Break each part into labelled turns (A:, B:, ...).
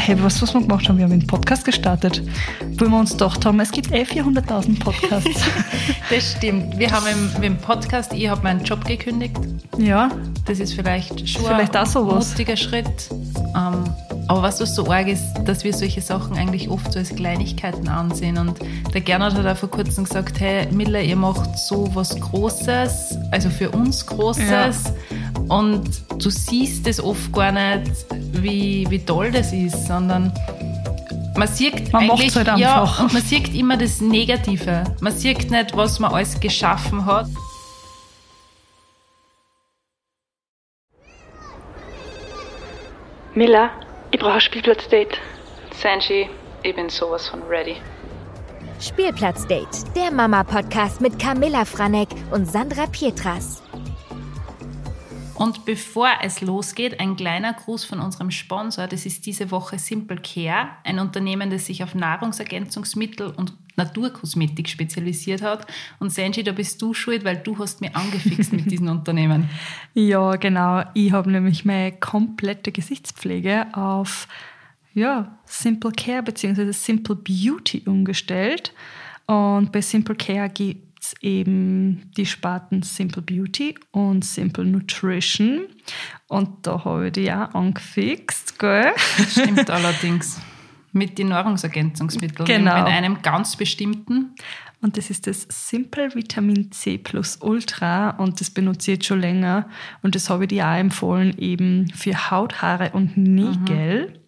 A: hey, was, was wir gemacht haben, wir haben einen Podcast gestartet, wo wir uns gedacht haben, es gibt eh 400.000 Podcasts.
B: das stimmt. Wir haben im, im Podcast, ich habe meinen Job gekündigt.
A: Ja.
B: Das ist vielleicht schon
A: vielleicht
B: ein
A: auch sowas.
B: mutiger Schritt. Ähm, aber was so arg ist, dass wir solche Sachen eigentlich oft so als Kleinigkeiten ansehen. Und der Gernot hat auch vor kurzem gesagt, hey Miller, ihr macht so was Großes, also für uns Großes. Ja. Und du siehst es oft gar nicht, wie, wie toll das ist, sondern man sieht
A: man
B: eigentlich,
A: halt
B: ja, und man sieht immer das Negative. Man sieht nicht, was man alles geschaffen hat.
C: Miller, ich brauche ein Spielplatzdate.
B: Sanji, ich bin sowas von ready.
D: Spielplatzdate, der Mama-Podcast mit Camilla Franek und Sandra Pietras.
B: Und bevor es losgeht, ein kleiner Gruß von unserem Sponsor. Das ist diese Woche Simple Care, ein Unternehmen, das sich auf Nahrungsergänzungsmittel und Naturkosmetik spezialisiert hat. Und Senji, da bist du schuld, weil du hast mir angefixt mit diesem Unternehmen.
A: Ja, genau. Ich habe nämlich meine komplette Gesichtspflege auf ja, Simple Care bzw. Simple Beauty umgestellt. Und bei Simple Care gibt es eben die Sparten Simple Beauty und Simple Nutrition. Und da habe ich die auch angefixt, gell?
B: Stimmt allerdings. Mit den Nahrungsergänzungsmitteln.
A: Genau.
B: Mit einem ganz bestimmten.
A: Und das ist das Simple Vitamin C Plus Ultra und das benutze ich jetzt schon länger. Und das habe ich dir auch empfohlen, eben für Haut, Haare und Nägel. Mhm.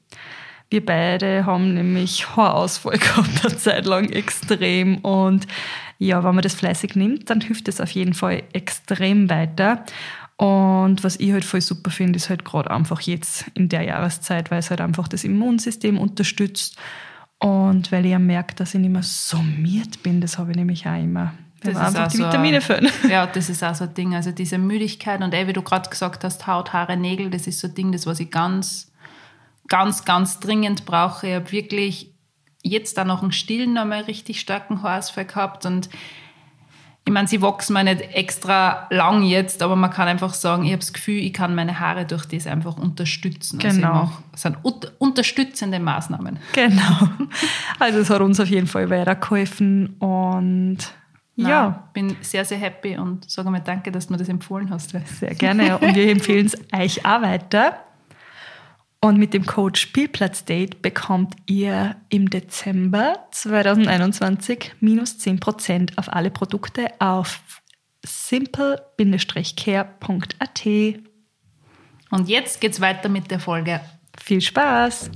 A: Wir beide haben nämlich Haarausfall gehabt, eine Zeit lang extrem. Und ja, wenn man das fleißig nimmt, dann hilft es auf jeden Fall extrem weiter. Und was ich halt voll super finde, ist halt gerade einfach jetzt in der Jahreszeit, weil es halt einfach das Immunsystem unterstützt. Und weil ich ja merke, dass ich nicht mehr summiert bin, das habe ich nämlich auch immer.
B: Das ist einfach die so Vitamine füllen. Ja, das ist auch so ein Ding. Also diese Müdigkeit und ey, wie du gerade gesagt hast, Haut, Haare, Nägel, das ist so ein Ding, das was ich ganz, ganz, ganz dringend brauche. Ich habe wirklich jetzt da noch einen Stillen nochmal richtig starken Haarausfall gehabt und ich meine, sie wachsen mir nicht extra lang jetzt, aber man kann einfach sagen, ich habe das Gefühl, ich kann meine Haare durch das einfach unterstützen.
A: Also genau.
B: Also das sind unterstützende Maßnahmen.
A: Genau. Also es hat uns auf jeden Fall weitergeholfen und
B: Nein, ja. bin sehr, sehr happy und sage mal danke, dass du mir das empfohlen hast.
A: Sehr gerne und wir empfehlen es euch auch weiter. Und mit dem Code Spielplatzdate bekommt ihr im Dezember 2021 minus 10% auf alle Produkte auf simple-care.at.
B: Und jetzt geht's weiter mit der Folge.
A: Viel Spaß!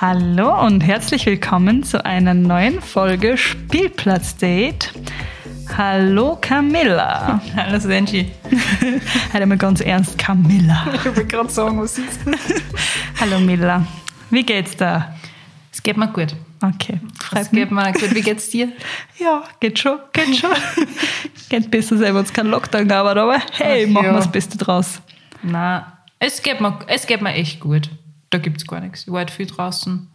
A: Hallo und herzlich willkommen zu einer neuen Folge Spielplatzdate. Hallo Camilla.
B: Hallo Senji.
A: Halt mal ganz ernst, Camilla.
B: Ich will gerade sagen, was ist.
A: Hallo Milla. Wie geht's da?
B: Es geht mir gut.
A: Okay,
B: freut es geht mir gut. Wie geht's dir?
A: Ja, geht schon, geht schon. geht besser sein, wenn es keinen Lockdown gab, aber hey, Ach, machen ja. wir das Beste draus.
B: Nein, es geht mir, es geht mir echt gut. Da gibt's gar nichts. Ich war halt viel draußen,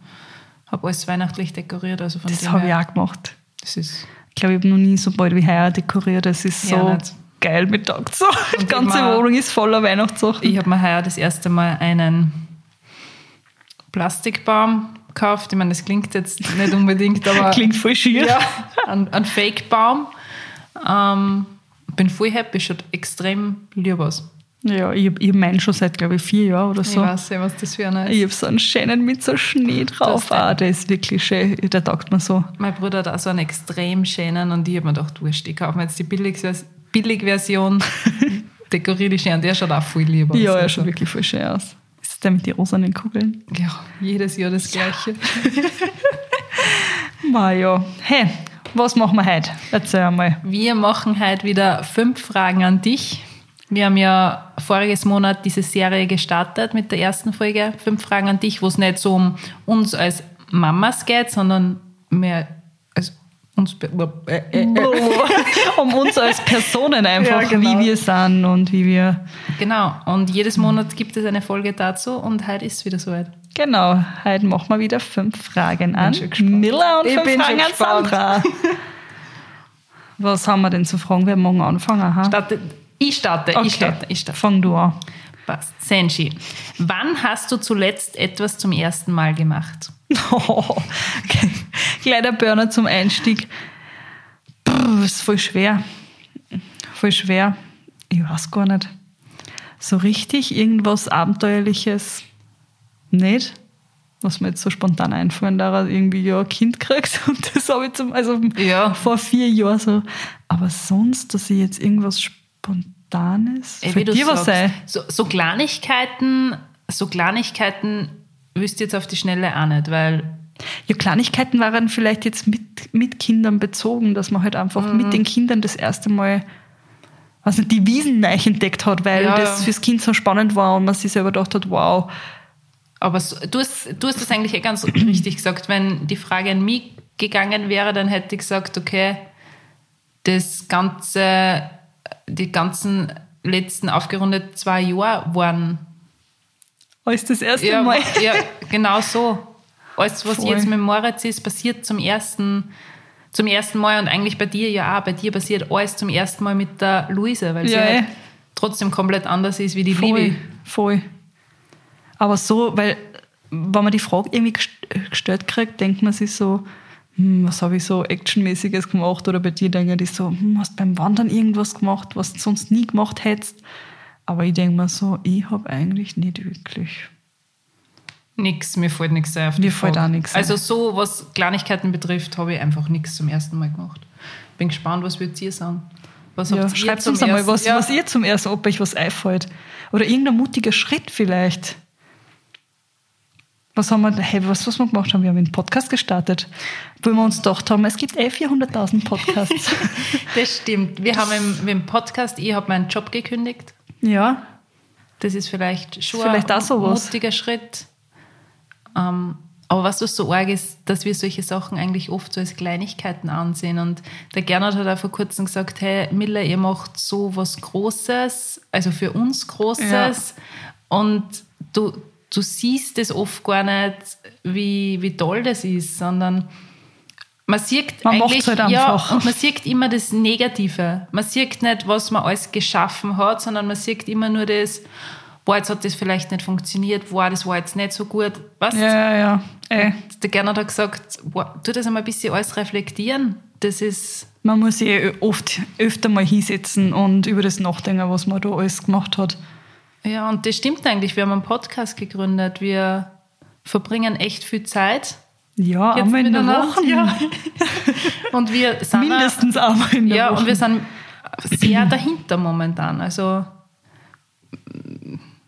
B: habe alles weihnachtlich dekoriert. Also von
A: das habe ich auch gemacht.
B: Das ist
A: ich glaube, ich habe noch nie so bald wie heuer dekoriert. Es ist so ja, geil mit Tag so. Die ganze mal, Wohnung ist voller Weihnachtssachen.
B: Ich habe mir heuer das erste Mal einen Plastikbaum gekauft. Ich meine, das klingt jetzt nicht unbedingt, aber.
A: klingt voll schier.
B: Ja, ein, ein Fake-Baum. Ähm, bin voll happy, schaut extrem lieb aus.
A: Ja, ich, ich meine schon seit, glaube ich, vier Jahren oder so.
B: Ich weiß nicht, was das für einer
A: ist. Ich habe so einen schönen mit so Schnee drauf. Ah, der ist wirklich schön. Der taugt mir so.
B: Mein Bruder hat auch so einen extrem schönen und ich habe mir gedacht, wurscht, ich kaufe mir jetzt die Billigversion, dekoriere die schön. Der schaut auch voll lieb aus.
A: Ja, er schaut wirklich voll schön aus. Ist das der mit den rosanen Kugeln?
B: Ja, jedes Jahr das Gleiche.
A: Maja, hey, was machen wir heute? Erzähl einmal.
B: Wir machen heute wieder fünf Fragen an dich. Wir haben ja voriges Monat diese Serie gestartet mit der ersten Folge, Fünf Fragen an dich, wo es nicht so um uns als Mamas geht, sondern mehr als uns, äh, äh, äh.
A: um uns als Personen einfach, ja, genau. wie wir sind und wie wir.
B: Genau, und jedes Monat gibt es eine Folge dazu und heute ist es wieder soweit.
A: Genau, heute machen wir wieder fünf Fragen an Miller und
B: ich
A: fünf Fragen an Sandra. Was haben wir denn zu fragen? Wir morgen anfangen.
B: Startet ich starte, okay. ich starte, ich starte.
A: Fang du an.
B: Passt. Senshi, wann hast du zuletzt etwas zum ersten Mal gemacht?
A: Oh, okay. Kleiner Burner zum Einstieg. Puh, ist voll schwer. Voll schwer. Ich weiß gar nicht. So richtig irgendwas Abenteuerliches nicht. Was mir jetzt so spontan einfallen, da irgendwie ja ein Kind kriegt und das habe ich zum, also
B: Ja.
A: vor vier Jahren so. Aber sonst, dass ich jetzt irgendwas Spontanes.
B: Ey,
A: Für
B: wie du
A: dir was
B: sagst,
A: sei.
B: So, so Kleinigkeiten, so Kleinigkeiten wüsste jetzt auf die Schnelle auch nicht, weil
A: Ja, Kleinigkeiten waren vielleicht jetzt mit, mit Kindern bezogen, dass man halt einfach
B: Mhm.
A: mit den Kindern das erste Mal was nicht, die Wiesen neu entdeckt hat, weil
B: Ja,
A: das
B: ja.
A: fürs Kind so spannend war und man sich selber gedacht hat, wow.
B: Aber so, du, hast, du hast das eigentlich eh ganz richtig gesagt. Wenn die Frage an mich gegangen wäre, dann hätte ich gesagt, okay, das ganze, die ganzen letzten aufgerundet zwei Jahre waren.
A: Als das erste
B: Ja,
A: Mal.
B: ja genau so. Alles, was
A: Voll.
B: jetzt mit Moritz ist, passiert zum ersten, zum ersten Mal und eigentlich bei dir ja auch. Bei dir passiert alles zum ersten Mal mit der Luise, weil sie
A: Ja,
B: halt
A: eh.
B: trotzdem komplett anders ist wie die
A: Voll,
B: Liebe.
A: voll. Aber so, weil, wenn man die Frage irgendwie gest- gestellt kriegt, denkt man sich so, hm, was habe ich so Actionmäßiges gemacht? Oder bei dir denke ich so, hm, hast beim Wandern irgendwas gemacht, was du sonst nie gemacht hättest? Aber ich denke mir so, ich habe eigentlich nicht wirklich.
B: Nix, mir fällt nichts. Auf
A: Mir fällt auch nichts.
B: Also so, was Kleinigkeiten betrifft, habe ich einfach nichts zum ersten Mal gemacht. Bin gespannt, was würdet ihr sagen? Was
A: Ja, schreibt uns einmal, was,
B: ja.
A: was ihr zum ersten, ob euch was einfällt. Oder irgendein mutiger Schritt vielleicht. Was haben wir, hey, was, was wir gemacht haben? Wir haben einen Podcast gestartet, wo wir uns gedacht haben, es gibt eh 400.000 Podcasts.
B: Das stimmt. Wir haben im, im Podcast, ich habe meinen Job gekündigt.
A: ja,
B: Das ist vielleicht schon
A: Vielleicht
B: ein
A: sowas.
B: mutiger Schritt. Ähm, aber was was so arg ist, dass wir solche Sachen eigentlich oft so als Kleinigkeiten ansehen. Und der Gernot hat auch vor kurzem gesagt, hey Miller, ihr macht so was Großes, also für uns Großes. Und du, du siehst es oft gar nicht, wie, wie toll das ist, sondern man sieht
A: Man
B: eigentlich,
A: halt
B: ja, und man sieht immer das Negative. Man sieht nicht, was man alles geschaffen hat, sondern man sieht immer nur das, boah, jetzt hat das vielleicht nicht funktioniert, boah, das war jetzt nicht so gut. Was?
A: ja, ja, ja. Ey,
B: Der Gernot hat gesagt, boah, tu das einmal ein bisschen alles reflektieren. Das ist,
A: man muss sich eh oft öfter mal hinsetzen und über das nachdenken, was man da alles gemacht hat.
B: Ja, und das stimmt eigentlich. Wir haben einen Podcast gegründet. Wir verbringen echt viel Zeit.
A: Ja,
B: Jetzt
A: einmal in der Woche.
B: ja. Und wir sind auch-
A: Mindestens einmal in der
B: Ja,
A: Woche.
B: und wir sind sehr dahinter momentan. Also,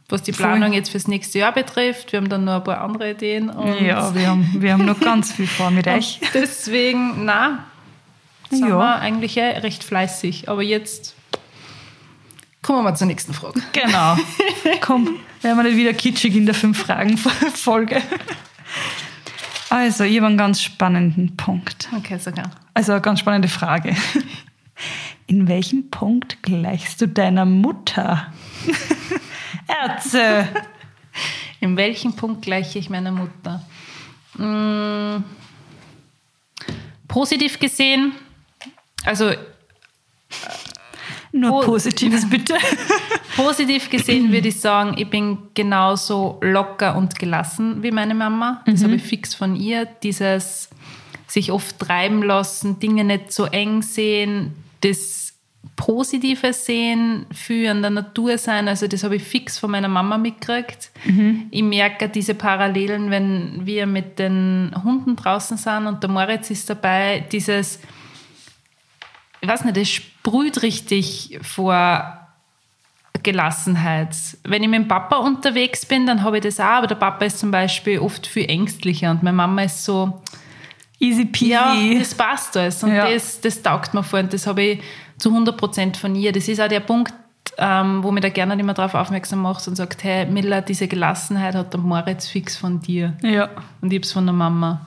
B: was die. Planung jetzt fürs nächste Jahr betrifft, wir haben dann noch ein paar andere Ideen.
A: Ja, wir haben, wir haben noch ganz viel vor mit euch.
B: deswegen, na, sind
A: Ja.
B: wir eigentlich eh recht fleißig. Aber jetzt kommen wir mal zur nächsten Frage.
A: Genau. Komm, werden wir nicht wieder kitschig in der Fünf-Fragen-Folge. Also, ich habe einen ganz spannenden Punkt.
B: Okay, sogar.
A: Also, eine ganz spannende Frage. In welchem Punkt gleichst du deiner Mutter? Ärzte!
B: In welchem Punkt gleiche ich meiner Mutter? Mm, positiv gesehen, also
A: Nur. Positives, bitte.
B: Positiv gesehen würde ich sagen, ich bin genauso locker und gelassen wie meine Mama. Das habe ich fix von ihr. Dieses sich oft treiben lassen, Dinge nicht so eng sehen, das Positive sehen, viel an der Natur sein. Also das habe ich fix von meiner Mama mitgekriegt. Ich merke diese Parallelen, wenn wir mit den Hunden draußen sind und der Moritz ist dabei, dieses ich weiß nicht, das sprüht richtig vor Gelassenheit. Wenn ich mit dem Papa unterwegs bin, dann habe ich das auch, aber der Papa ist zum Beispiel oft viel ängstlicher und meine Mama ist so,
A: Easy peasy.
B: ja, das passt alles und
A: Ja.
B: das, das taugt mir vor und das habe ich zu 100% von ihr. Das ist auch der Punkt, ähm, wo mir da gerne immer darauf aufmerksam macht und sagt, hey Miller, diese Gelassenheit hat der Moritz fix von dir
A: ja.
B: und ich habe es von der Mama.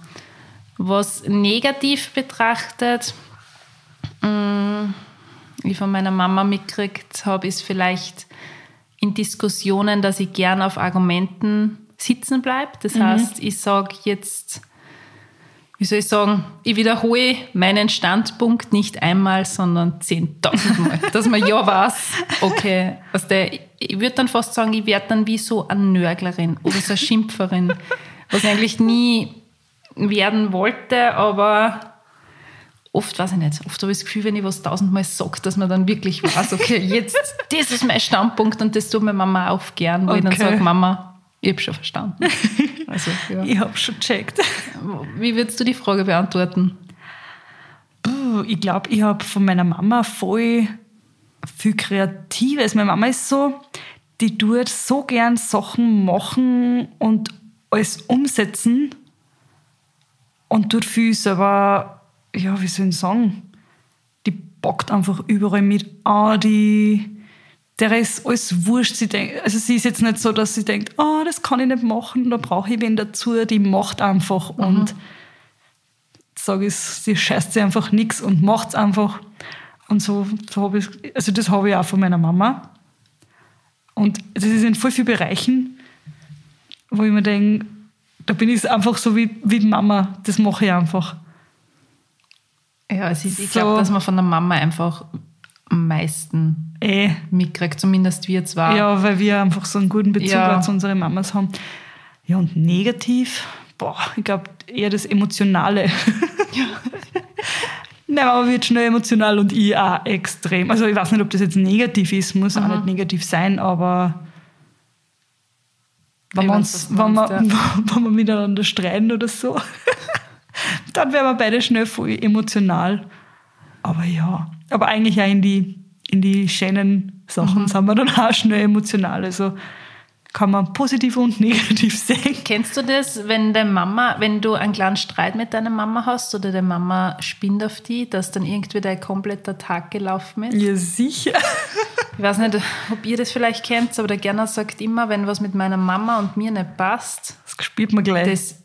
B: Was negativ betrachtet, ich von meiner Mama mitgekriegt habe, ist vielleicht in Diskussionen, dass ich gern auf Argumenten sitzen bleibe. Das heißt, ich sage jetzt, wie soll ich sagen, ich wiederhole meinen Standpunkt nicht einmal, sondern 10.000 Mal. dass man ja weiß, okay, was der, ich würde dann fast sagen, ich werde dann wie so eine Nörglerin oder so eine Schimpferin, was ich eigentlich nie werden wollte, aber oft weiß ich nicht, oft habe ich das Gefühl, wenn ich was tausendmal sage, dass man dann wirklich weiß, okay, jetzt, das ist mein Standpunkt und das tut mir Mama auch gern, wo okay. ich dann sage, Mama, ich habe schon verstanden.
A: Also, ja. ich habe schon checkt.
B: Wie würdest du die Frage beantworten?
A: Ich glaube, ich habe von meiner Mama voll viel Kreatives. Meine Mama ist so, die tut so gern Sachen machen und alles umsetzen und tut viel selber, ja, wie soll ich sagen, die bockt einfach überall mit an, die der ist alles wurscht. Sie denkt, also sie ist jetzt nicht so, dass sie denkt, oh, das kann ich nicht machen, da brauche ich wen dazu. Die macht einfach mhm. und sage ich, sie scheißt sich einfach nichts und macht es einfach. Und so, so habe ich, also das habe ich auch von meiner Mama. Und das ist in voll vielen Bereichen, wo ich mir denke, da bin ich einfach so wie, wie Mama, das mache ich einfach.
B: Ja, es ist, ich so. glaube, dass man von der Mama einfach am meisten eh. mitkriegt, zumindest wir zwar.
A: Ja, weil wir einfach so einen guten Bezug ja. zu unseren Mamas haben. Ja, und negativ, boah, ich glaube eher das Emotionale. Ja. Nein, aber wird schnell emotional und ich auch extrem. Also ich weiß nicht, ob das jetzt negativ ist, muss mhm. auch nicht negativ sein, aber wenn, wir, uns, wenn, wir, ja. wenn wir miteinander streiten oder so, dann werden wir beide schnell voll emotional. Aber ja, aber eigentlich auch in die, in die schönen Sachen mhm. sind wir dann auch schnell emotional. Also kann man positiv und negativ sehen.
B: Kennst du das, wenn deine Mama, wenn du einen kleinen Streit mit deiner Mama hast oder deine Mama spinnt auf die, dass dann irgendwie dein kompletter Tag gelaufen ist?
A: Ja, sicher.
B: Ich weiß nicht, ob ihr das vielleicht kennt, aber der Gerner sagt immer, wenn was mit meiner Mama und mir nicht passt,
A: das spürt man gleich.
B: Das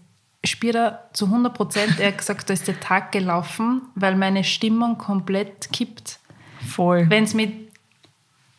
B: spürt er zu 100 Prozent. Er hat gesagt, da ist der Tag gelaufen, weil meine Stimmung komplett kippt.
A: Voll.
B: Wenn es mit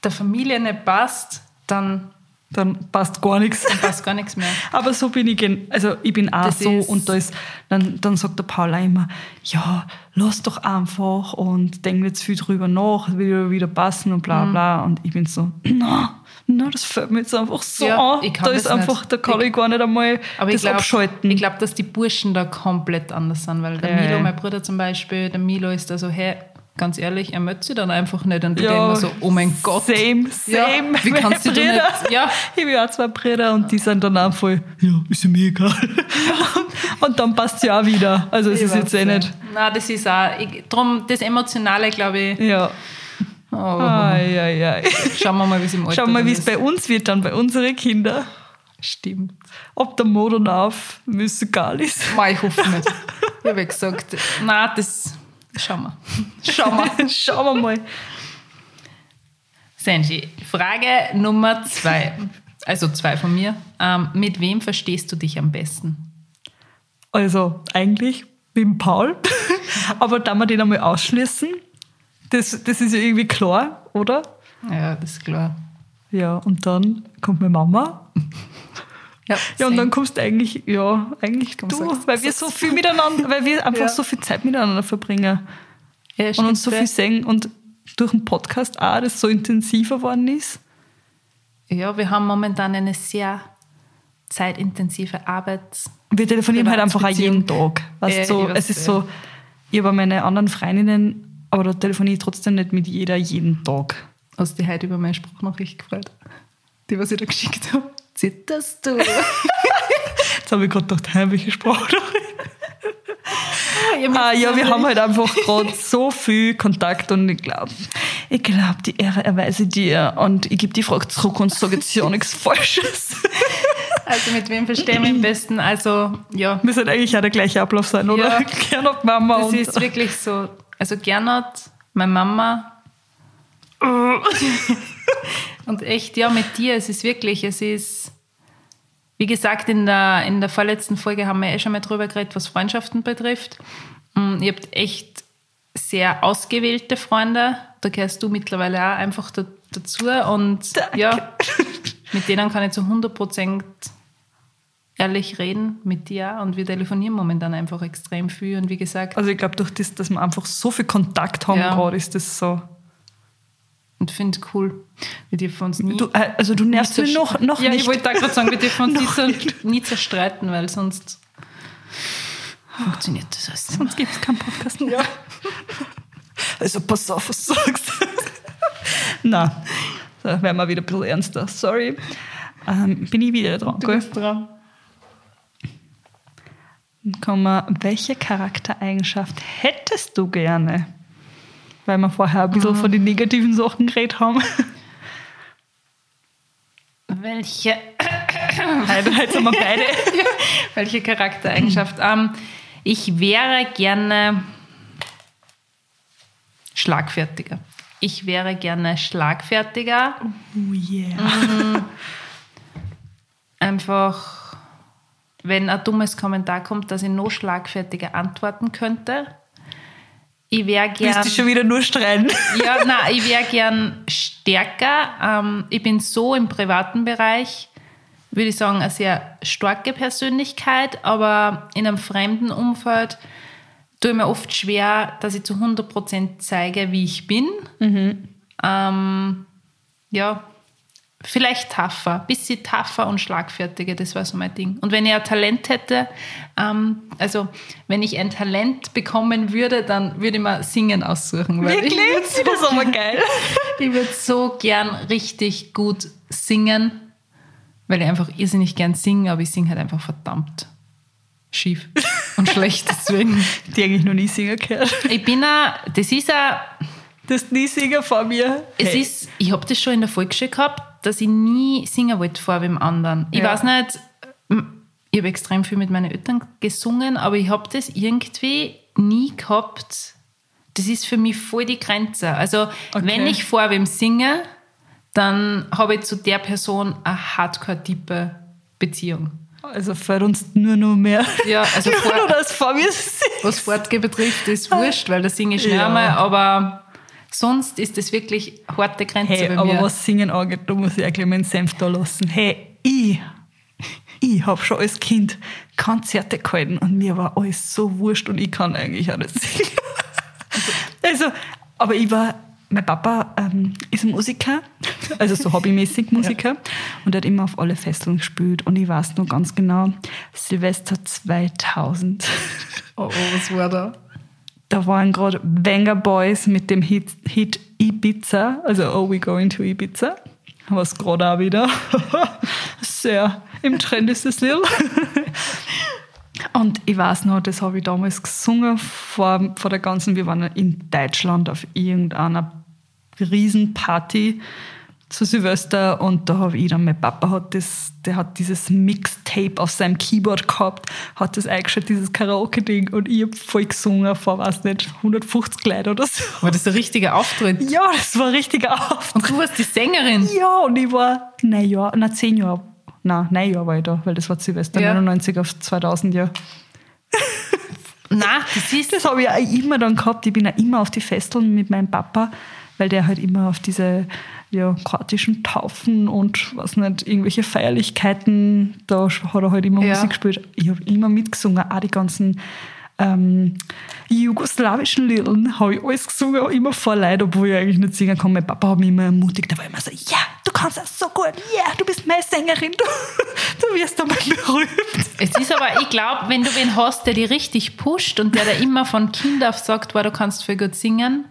B: der Familie nicht passt, dann
A: dann passt gar nichts.
B: Dann passt gar nichts mehr.
A: Aber so bin ich, also ich bin auch das so und da ist, dann, dann sagt der Paul auch immer, ja, lass doch einfach und denk nicht zu viel drüber nach, wird wieder passen und bla mhm. bla. Mhm. Und ich bin so, na, na, das fällt mir jetzt einfach so ja, an. Da ist einfach, nicht. da kann ich, ich, gar nicht einmal aber das ich glaub, abschalten.
B: Ich glaube, dass die Burschen da komplett anders sind, weil der äh. Milo, mein Bruder zum Beispiel, der Milo ist da so, hey, ganz ehrlich, er möchte sie dann einfach nicht. Und ich ja, denke mir so, oh mein Gott.
A: Same, same. Ja, wie kannst du nicht? Ja. Ich habe auch zwei Brüder und die sind dann auch voll, ja, ist mir egal. und dann passt sie auch wieder. Also es ist jetzt eh nicht.
B: Nein, das ist auch, ich, drum, das Emotionale, glaube ich.
A: Ja. Oh. Ai, ai, ai.
B: Schauen wir mal, wie es im Alter
A: Schauen wir mal, wie es bei uns wird, dann bei unseren Kindern.
B: Stimmt.
A: Ob der Modern auf egal ist.
B: Nein, ich hoffe nicht. Ich habe gesagt, nein, das Schauen wir.
A: Schauen wir. Schauen wir mal.
B: Senji, Frage Nummer zwei. Also zwei von mir. Ähm, mit wem verstehst du dich am besten?
A: Also eigentlich mit dem Paul. Aber da wir den einmal ausschließen, das, das ist ja irgendwie klar, oder?
B: Ja, das ist klar.
A: Ja, und dann kommt meine Mama. Ja, ja und dann kommst du eigentlich, ja, eigentlich du, sagst, weil wir so viel miteinander, weil wir einfach ja. so viel Zeit miteinander verbringen ja, und uns so viel sehen und durch den Podcast auch, das so intensiver geworden ist.
B: Ja, wir haben momentan eine sehr zeitintensive Arbeit.
A: Wir telefonieren halt einfach auch jeden Tag. Weißt, ja, so, es ist so, ich habe meine anderen Freundinnen, aber da telefoniere ich trotzdem nicht mit jeder jeden Tag.
B: Hast du heute über meine Sprachnachricht gefreut? Die, was ich da geschickt habe? Zitterst du?
A: Jetzt habe ich gerade gedacht, hä, welche Sprache? ah, ja, wir haben halt einfach gerade so viel Kontakt und ich glaube, ich glaube, die Ehre erweise dir und ich gebe die Frage zurück und sage jetzt ja nichts Falsches.
B: Also mit wem verstehen wir am besten? Also, ja.
A: Müsste eigentlich auch der gleiche Ablauf sein, oder? Ja,
B: Gernot, Mama. Das ist wirklich so. Also Gernot, meine Mama... Und echt, ja, mit dir, es ist wirklich, es ist, wie gesagt, in der, in der vorletzten Folge haben wir eh schon mal drüber geredet, was Freundschaften betrifft. Und ihr habt echt sehr ausgewählte Freunde. Da gehörst du mittlerweile auch einfach da, dazu. Und Danke. ja, mit denen kann ich zu 100 Prozent ehrlich reden mit dir und wir telefonieren momentan einfach extrem viel und wie gesagt.
A: Also ich glaube, durch das, dass wir einfach so viel Kontakt haben ja. gerade, ist das so
B: und finde es cool. Wir dürfen uns nie.
A: Du, äh, also du nervst mich noch, noch
B: ja,
A: nicht.
B: ich wollte da gerade sagen, wir dürfen uns nie, zer, nie zerstreiten, weil sonst funktioniert das alles nicht.
A: Sonst gibt es keinen Podcast mehr. Ja. Also pass auf, was du sagst. Na, da werden wir wieder ein bisschen ernster. Sorry. Ähm, bin ich wieder dran,
B: Du
A: gell?
B: bist dran.
A: Wir, welche Charaktereigenschaft hättest du gerne? Weil wir vorher ein bisschen von den negativen Sachen geredet haben.
B: Welche,
A: Heute, heute sind wir beide.
B: welche Charaktereigenschaft? ähm, ich wäre gerne schlagfertiger. Ich wäre gerne schlagfertiger.
A: Oh yeah.
B: Einfach, wenn ein dummes Kommentar kommt, dass ich noch schlagfertiger antworten könnte. Ich wäre gern.
A: Willst du schon wieder nur streiten?
B: Ja, nein, ich wäre gern stärker. Ähm, ich bin so im privaten Bereich, würde ich sagen, eine sehr starke Persönlichkeit, aber in einem fremden Umfeld tue ich mir oft schwer, dass ich zu 100% zeige, wie ich bin. Ähm, ja, vielleicht tougher, bisschen tougher und schlagfertiger, das war so mein Ding. Und wenn ich ein Talent hätte, ähm, also wenn ich ein Talent bekommen würde, dann würde ich mir Singen aussuchen. Weil ich
A: Wirklich? Das ist aber geil.
B: ich würde so gern richtig gut singen, weil ich einfach irrsinnig gern singe, aber ich singe halt einfach verdammt schief und schlecht deswegen.
A: Die eigentlich noch nie singen gehört.
B: Ich bin a, das ist a,
A: Das nie singen vor mir.
B: es
A: Hey.
B: ist, ich habe das schon in der Volksschule gehabt, dass ich nie singen wollte vor wem anderen. Ich
A: Ja.
B: weiß nicht, ich habe extrem viel mit meinen Eltern gesungen, aber ich habe das irgendwie nie gehabt. Das ist für mich voll die Grenze. Also,
A: Okay.
B: wenn ich vor wem singe, dann habe ich zu der Person eine hardcore-tiefe Beziehung.
A: Also uns nur noch mehr.
B: Ja, also
A: nur
B: vor-
A: das vor mir.
B: Was Fortgehen betrifft, ist wurscht, weil da singe ich schnell
A: Ja.
B: einmal, aber sonst ist das wirklich harte Grenze
A: Hey,
B: bei
A: aber
B: mir.
A: was Singen angeht, da muss ich eigentlich meinen Senf da lassen. Hey, ich, ich habe schon als Kind Konzerte gehalten und mir war alles so wurscht und ich kann eigentlich auch nicht singen. Also, aber ich war, mein Papa ähm, ist ein Musiker, also so hobbymäßig Musiker und er hat immer auf alle Festeln gespielt und ich weiß noch ganz genau, Silvester 2000.
B: oh, oh, was war da?
A: Da waren gerade Wenger Boys mit dem Hit, Hit Ibiza, also Oh We Going to Ibiza, was gerade auch wieder. Sehr. Im Trend ist das Lied. Und ich weiß noch, das habe ich damals gesungen vor, vor der ganzen, wir waren in Deutschland auf irgendeiner Riesenparty zu Silvester und da habe ich dann, mein Papa hat das, der hat dieses Mixtape auf seinem Keyboard gehabt, hat das eingestellt, dieses Karaoke-Ding und ich habe voll gesungen vor, weiß nicht, 150 Leute oder so.
B: War das der richtige Auftritt?
A: Ja, das war ein richtiger Auftritt.
B: Und du warst die Sängerin?
A: Ja, und ich war neun Jahre, na zehn Jahre, na neun Jahre war ich da, weil das war Silvester
B: Ja.
A: 99 auf 2000 ja.
B: Nein, das ist
A: Das habe ich auch immer dann gehabt. Ich bin auch immer auf die Festeln mit meinem Papa, weil der halt immer auf diese ja, kroatischen Taufen und was nicht, irgendwelche Feierlichkeiten, da hat er halt immer
B: Ja.
A: Musik gespielt. Ich habe immer mitgesungen, auch die ganzen ähm, jugoslawischen Lieder habe ich alles gesungen, immer vor Leid, obwohl ich eigentlich nicht singen kann. Mein Papa hat mich immer ermutigt, der war immer so, ja, du kannst das so gut, ja, du bist meine Sängerin, du, du wirst einmal berühmt.
B: Es ist aber, ich glaube, wenn du wen hast, der dich richtig pusht und der da immer von Kind auf sagt, wow, du kannst voll gut singen.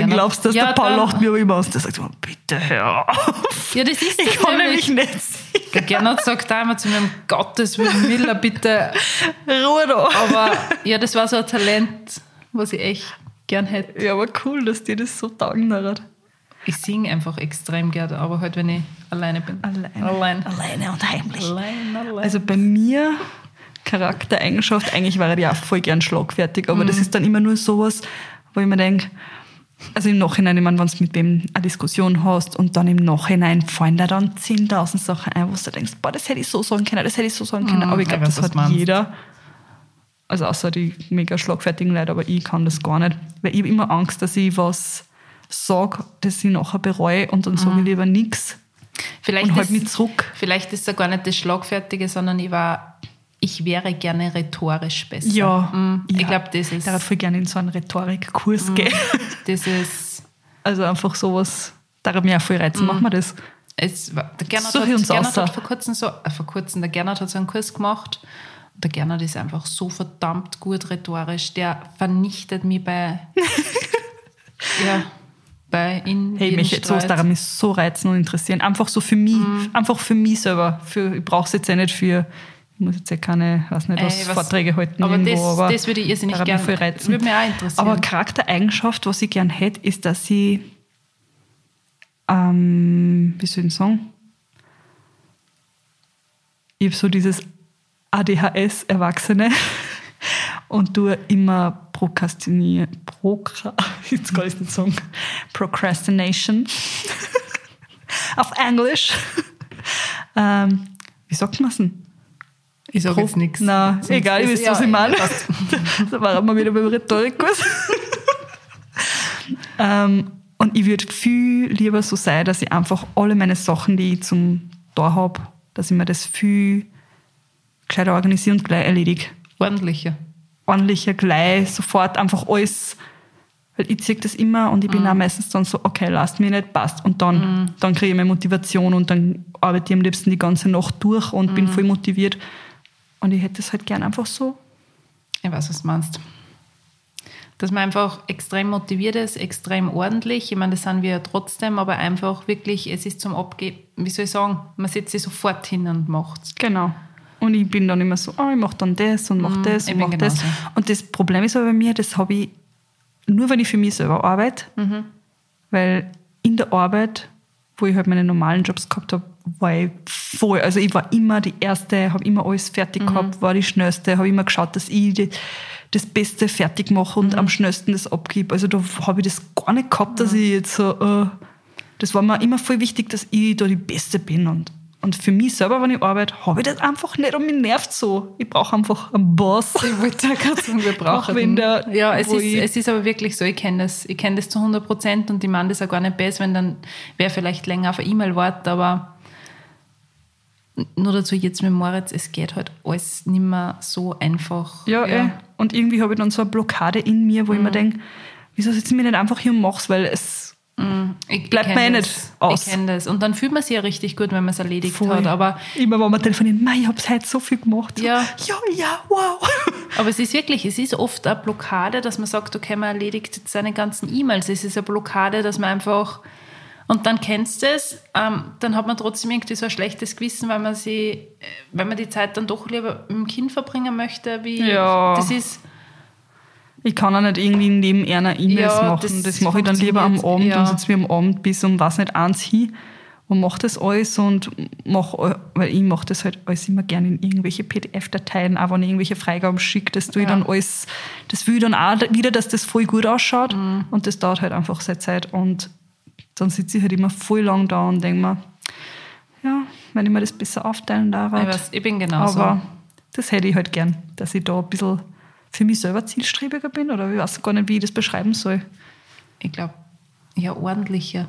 A: Dann
B: Ja,
A: glaubst du, dass
B: ja,
A: der Paul lacht mir aber immer aus. Der sagt immer, bitte hör auf.
B: Ja, das ist
A: Ich
B: das
A: kann nämlich nicht singen.
B: Der Gernot sagt da immer zu mir, um Gottes Willen, Miller, bitte.
A: Ruhe da.
B: Aber ja, das war so ein Talent, was ich echt gern hätte.
A: Ja, aber cool, dass dir das so taugen hat.
B: Ich singe einfach extrem gerne, aber halt, wenn ich alleine bin.
A: Alleine.
B: Allein.
A: Alleine und heimlich.
B: Allein, allein.
A: Also bei mir, Charaktereigenschaft, eigentlich wäre ich auch voll gern schlagfertig, aber das ist dann immer nur sowas, wo ich mir denke, also im Nachhinein, ich meine, wenn du mit wem eine Diskussion hast und dann im Nachhinein fallen da dann 10.000 Sachen ein, wo du denkst, boah, das hätte ich so sagen können, das hätte ich so sagen können, aber ich glaube, das hat
B: meinst.
A: jeder. Also außer die mega schlagfertigen Leute, aber ich kann das gar nicht. Weil ich habe immer Angst, dass ich was sage, das ich nachher bereue und dann sage ich lieber nichts
B: vielleicht
A: und halt
B: ist,
A: mich zurück.
B: Vielleicht ist es gar nicht das Schlagfertige, sondern ich war, ich wäre gerne rhetorisch besser.
A: Ja,
B: Mm, Ich
A: ja.
B: glaube, das ist,
A: Der hat voll gerne in so einen Rhetorikkurs gehen.
B: das ist,
A: Also einfach sowas, da hat mich auch voll reizen. Mhm. Machen wir das.
B: Es, der Gernot, so hat, uns Gernot hat vor kurzem so, äh, vor kurzem, der Gernot hat so einen Kurs gemacht. Der Gernot ist einfach so verdammt gut rhetorisch. Der vernichtet mich bei, ja, bei in
A: Hey, mich jetzt sowas daran mich so reizen und interessieren. Einfach so für mich, mhm. einfach für mich selber. Für, ich brauche es jetzt ja nicht für ich muss jetzt ja keine, weiß nicht, was, Ey, was Vorträge halten.
B: Aber, irgendwo, das, aber das würde ich irrsinnig gerne reizen. Würde mich auch interessieren.
A: Aber Charaktereigenschaft, was ich gerne hätte, ist, dass sie, ähm, wie soll ich sagen, ich habe so dieses ADHS-Erwachsene und du immer prokrastinieren, Prokra, jetzt kann ich nicht sagen, Procrastination auf Englisch. ähm, wie sagt man es denn?
B: Ich sage jetzt nichts.
A: Nein, egal, ihr wisst, was ich meine. da waren wir wieder beim Rhetorikkurs. ähm, und ich würde viel lieber so sein, dass ich einfach alle meine Sachen, die ich zum da habe, dass ich mir das viel gescheiter organisiere und gleich erledige.
B: Ordentlicher.
A: Ordentlicher, gleich, sofort einfach alles. Weil ich ziehe das immer und ich bin mm. auch meistens dann so, okay, lasst mich nicht, passt. Und dann, mm. dann kriege ich meine Motivation und dann arbeite ich am liebsten die ganze Nacht durch und mm. bin voll motiviert. Und ich hätte es halt gern einfach so.
B: Ich weiß, was du meinst. Dass man einfach extrem motiviert ist, extrem ordentlich. Ich meine, das sind wir ja trotzdem, aber einfach wirklich, es ist zum Abgeben, wie soll ich sagen, man setzt sich sofort hin und macht es.
A: Genau. Und ich bin dann immer so, oh, ich mache dann das und mache mm, das und mache das. Und das Problem ist aber bei mir, das habe ich nur, wenn ich für mich selber arbeite. Mhm. Weil in der Arbeit, wo ich halt meine normalen Jobs gehabt habe, war ich voll. Also ich war immer die Erste, habe immer alles fertig mhm. gehabt, war die Schnellste, habe immer geschaut, dass ich die, das Beste fertig mache und mhm. am schnellsten das abgebe. Also da habe ich das gar nicht gehabt, dass mhm. ich jetzt so, äh, das war mir immer voll wichtig, dass ich da die Beste bin und und für mich selber, wenn ich arbeite, habe ich das einfach nicht und mich nervt so. Ich brauche einfach einen Boss.
B: Ich wollte gerade sagen, wir brauchen
A: wenn der,
B: Ja, es ist, es ist aber wirklich so, ich kenne das. Ich kenne das zu 100 Prozent und ich meine das auch gar nicht besser, wenn dann wer vielleicht länger auf eine E-Mail wartet, aber nur dazu jetzt mit Moritz, es geht halt alles nicht mehr so einfach.
A: Ja, ja. Ey. und irgendwie habe ich dann so eine Blockade in mir, wo mhm. ich mir mhm. denke, wieso sitze ich mir nicht einfach hier und mach's, weil es mhm. ich, bleibt mir eh nicht aus.
B: Ich kenne das. Und dann fühlt man sich ja richtig gut, wenn man es erledigt Voll. hat. Aber
A: Immer wenn man telefoniert, ich habe heute so viel gemacht.
B: Ja.
A: ja, ja, wow.
B: Aber es ist wirklich, es ist oft eine Blockade, dass man sagt, okay, man erledigt jetzt seine ganzen E-Mails. Es ist eine Blockade, dass man einfach und dann kennst du es, ähm, dann hat man trotzdem irgendwie so ein schlechtes Gewissen, weil man sie, weil man die Zeit dann doch lieber mit dem Kind verbringen möchte. Wie,
A: ja.
B: Das ist.
A: Ich kann auch nicht irgendwie neben einer E-Mails ja, machen. Das, das mache ich dann lieber am Abend ja. und sitze mir am Abend bis um was nicht eins hin und mache das alles und mache, weil ich mache das halt alles immer gerne in irgendwelche PDF-Dateien, auch wenn ich irgendwelche Freigaben schicke, das tue ich dann alles, das will ich dann auch wieder, dass das voll gut ausschaut mhm. und das dauert halt einfach seine Zeit und dann sitze ich halt immer voll lang da und denke mir, ja, wenn ich mir das besser aufteilen darf.
B: Ich, weiß, ich bin genauso. Aber
A: das hätte ich halt gern, dass ich da ein bisschen für mich selber zielstrebiger bin oder ich weiß gar nicht, wie ich das beschreiben soll.
B: Ich glaube, ja, ordentlicher.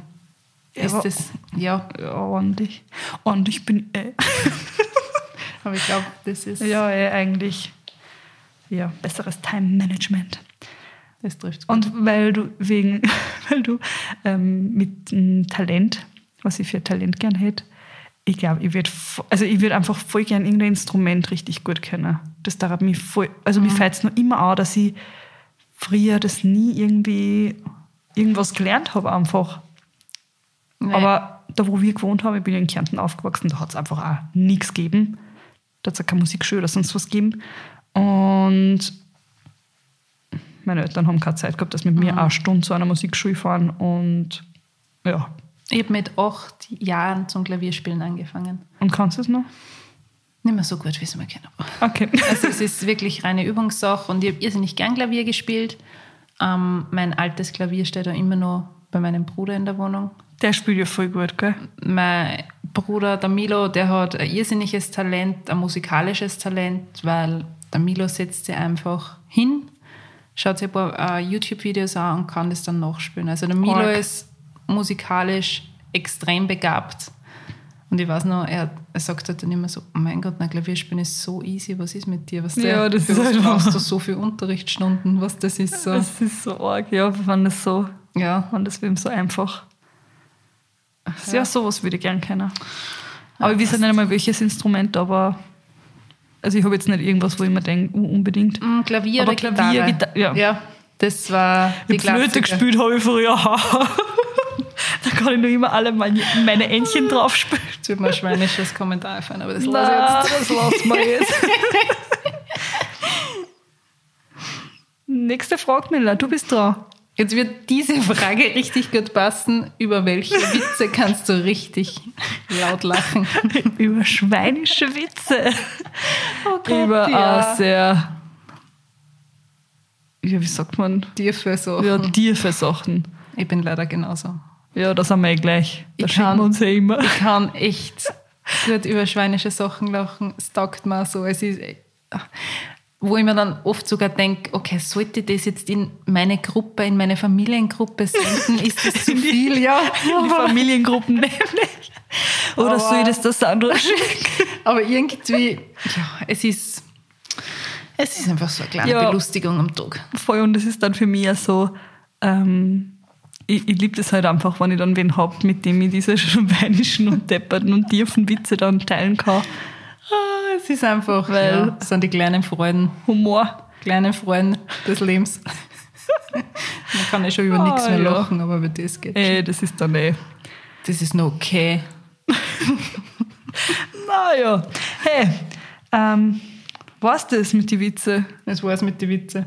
B: Ja, ist das, ja.
A: ja. Ordentlich. Ordentlich bin ich. Äh.
B: Aber ich glaube, das ist.
A: Ja, eh, eigentlich. Ja, besseres Time-Management.
B: Das trifft.
A: Und weil du wegen, weil du ähm, mit dem Talent, was ich für Talent gern hätte, ich glaube, ich würde also ich würde einfach voll gern irgendein Instrument richtig gut kennen. Das darf mich voll, also mhm. mir fällt es nur immer an, dass ich früher das nie irgendwie irgendwas gelernt habe einfach. Nee. Aber da, wo wir gewohnt haben, ich bin in Kärnten aufgewachsen, da hat es einfach auch nichts gegeben. Da hat es auch keine Musikschule oder sonst was gegeben. Und meine Eltern haben keine Zeit gehabt, dass mit mhm. mir eine Stunde zu einer Musikschule fahren und ja.
B: Ich habe mit acht Jahren zum Klavierspielen angefangen.
A: Und kannst du es noch?
B: Nicht mehr so gut, wie es mir kennen.
A: Okay.
B: Also es ist wirklich reine Übungssache und ich habe irrsinnig gern Klavier gespielt. Ähm, mein altes Klavier steht da immer noch bei meinem Bruder in der Wohnung.
A: Der spielt ja voll gut, gell?
B: Mein Bruder, der Milo, der hat ein irrsinniges Talent, ein musikalisches Talent, weil der Milo setzt sich einfach hin schaut sich ein paar uh, YouTube-Videos an und kann das dann nachspielen. Also der Milo Org. ist musikalisch extrem begabt. Und ich weiß noch, er, er sagt halt dann immer so, oh mein Gott, na Klavierspielen ist so easy, was ist mit dir? Was
A: der, ja, das
B: ist halt brauchst du so viele Unterrichtsstunden, was das ist so.
A: Das ist so arg, ja, wenn das so
B: Ja.
A: Und das wäre so einfach. Ja, sowas würde ich gern kennen. Aber ich weiß nicht einmal welches Instrument, aber. Also ich habe jetzt nicht irgendwas, wo ich mir denke, unbedingt.
B: Mm, Klavier
A: Aber
B: oder
A: Klavier,
B: Gitarre.
A: Gita- ja.
B: ja, das war die
A: Die Flöte gespielt habe ich früher. da kann ich noch immer alle meine, meine Entchen drauf spielen.
B: Jetzt wird mir ein schweinisches Kommentar einfallen, aber das lasse ich jetzt.
A: das lassen wir jetzt. Nächste Frage, Miller, du bist dran.
B: Jetzt wird diese Frage richtig gut passen. Über welche Witze kannst du richtig laut lachen?
A: Über schweinische Witze.
B: Gott,
A: Über
B: ja.
A: äh, sehr, ja, wie sagt man,
B: so.
A: ja, tiefe Sachen.
B: Ich bin leider genauso.
A: Ja, das haben wir eh gleich. Da
B: Ich
A: schicken wir uns ja immer.
B: Ich kann echt gut über schweinische Sachen lachen. Es taugt mir so. Es ist, wo ich mir dann oft sogar denke, okay, sollte ich das jetzt in meine Gruppe, in meine Familiengruppe senden? Ist das zu viel? Ja.
A: Die Familiengruppen nämlich. Oder
B: Aber-
A: soll ich das der Sandra schicken?
B: Aber irgendwie, ja, es ist, es ist einfach so eine kleine
A: Ja.
B: Belustigung am Tag.
A: Voll, und das ist dann für mich ja so, ähm, ich, ich liebe das halt einfach, wenn ich dann wen hab, mit dem ich diese schweinischen und depperten und tiefen Witze dann teilen kann.
B: Ah, es ist einfach,
A: Weil-
B: ja, es sind die kleinen Freuden,
A: Humor.
B: kleinen Freuden des Lebens. Man kann ja schon über
A: Ah,
B: nichts mehr
A: ja.
B: lachen, aber über das geht.
A: Ey, das ist dann eh.
B: Das ist noch okay.
A: Naja. Hey, ähm, war's das mit den Witze?
B: Das war's mit den Witze.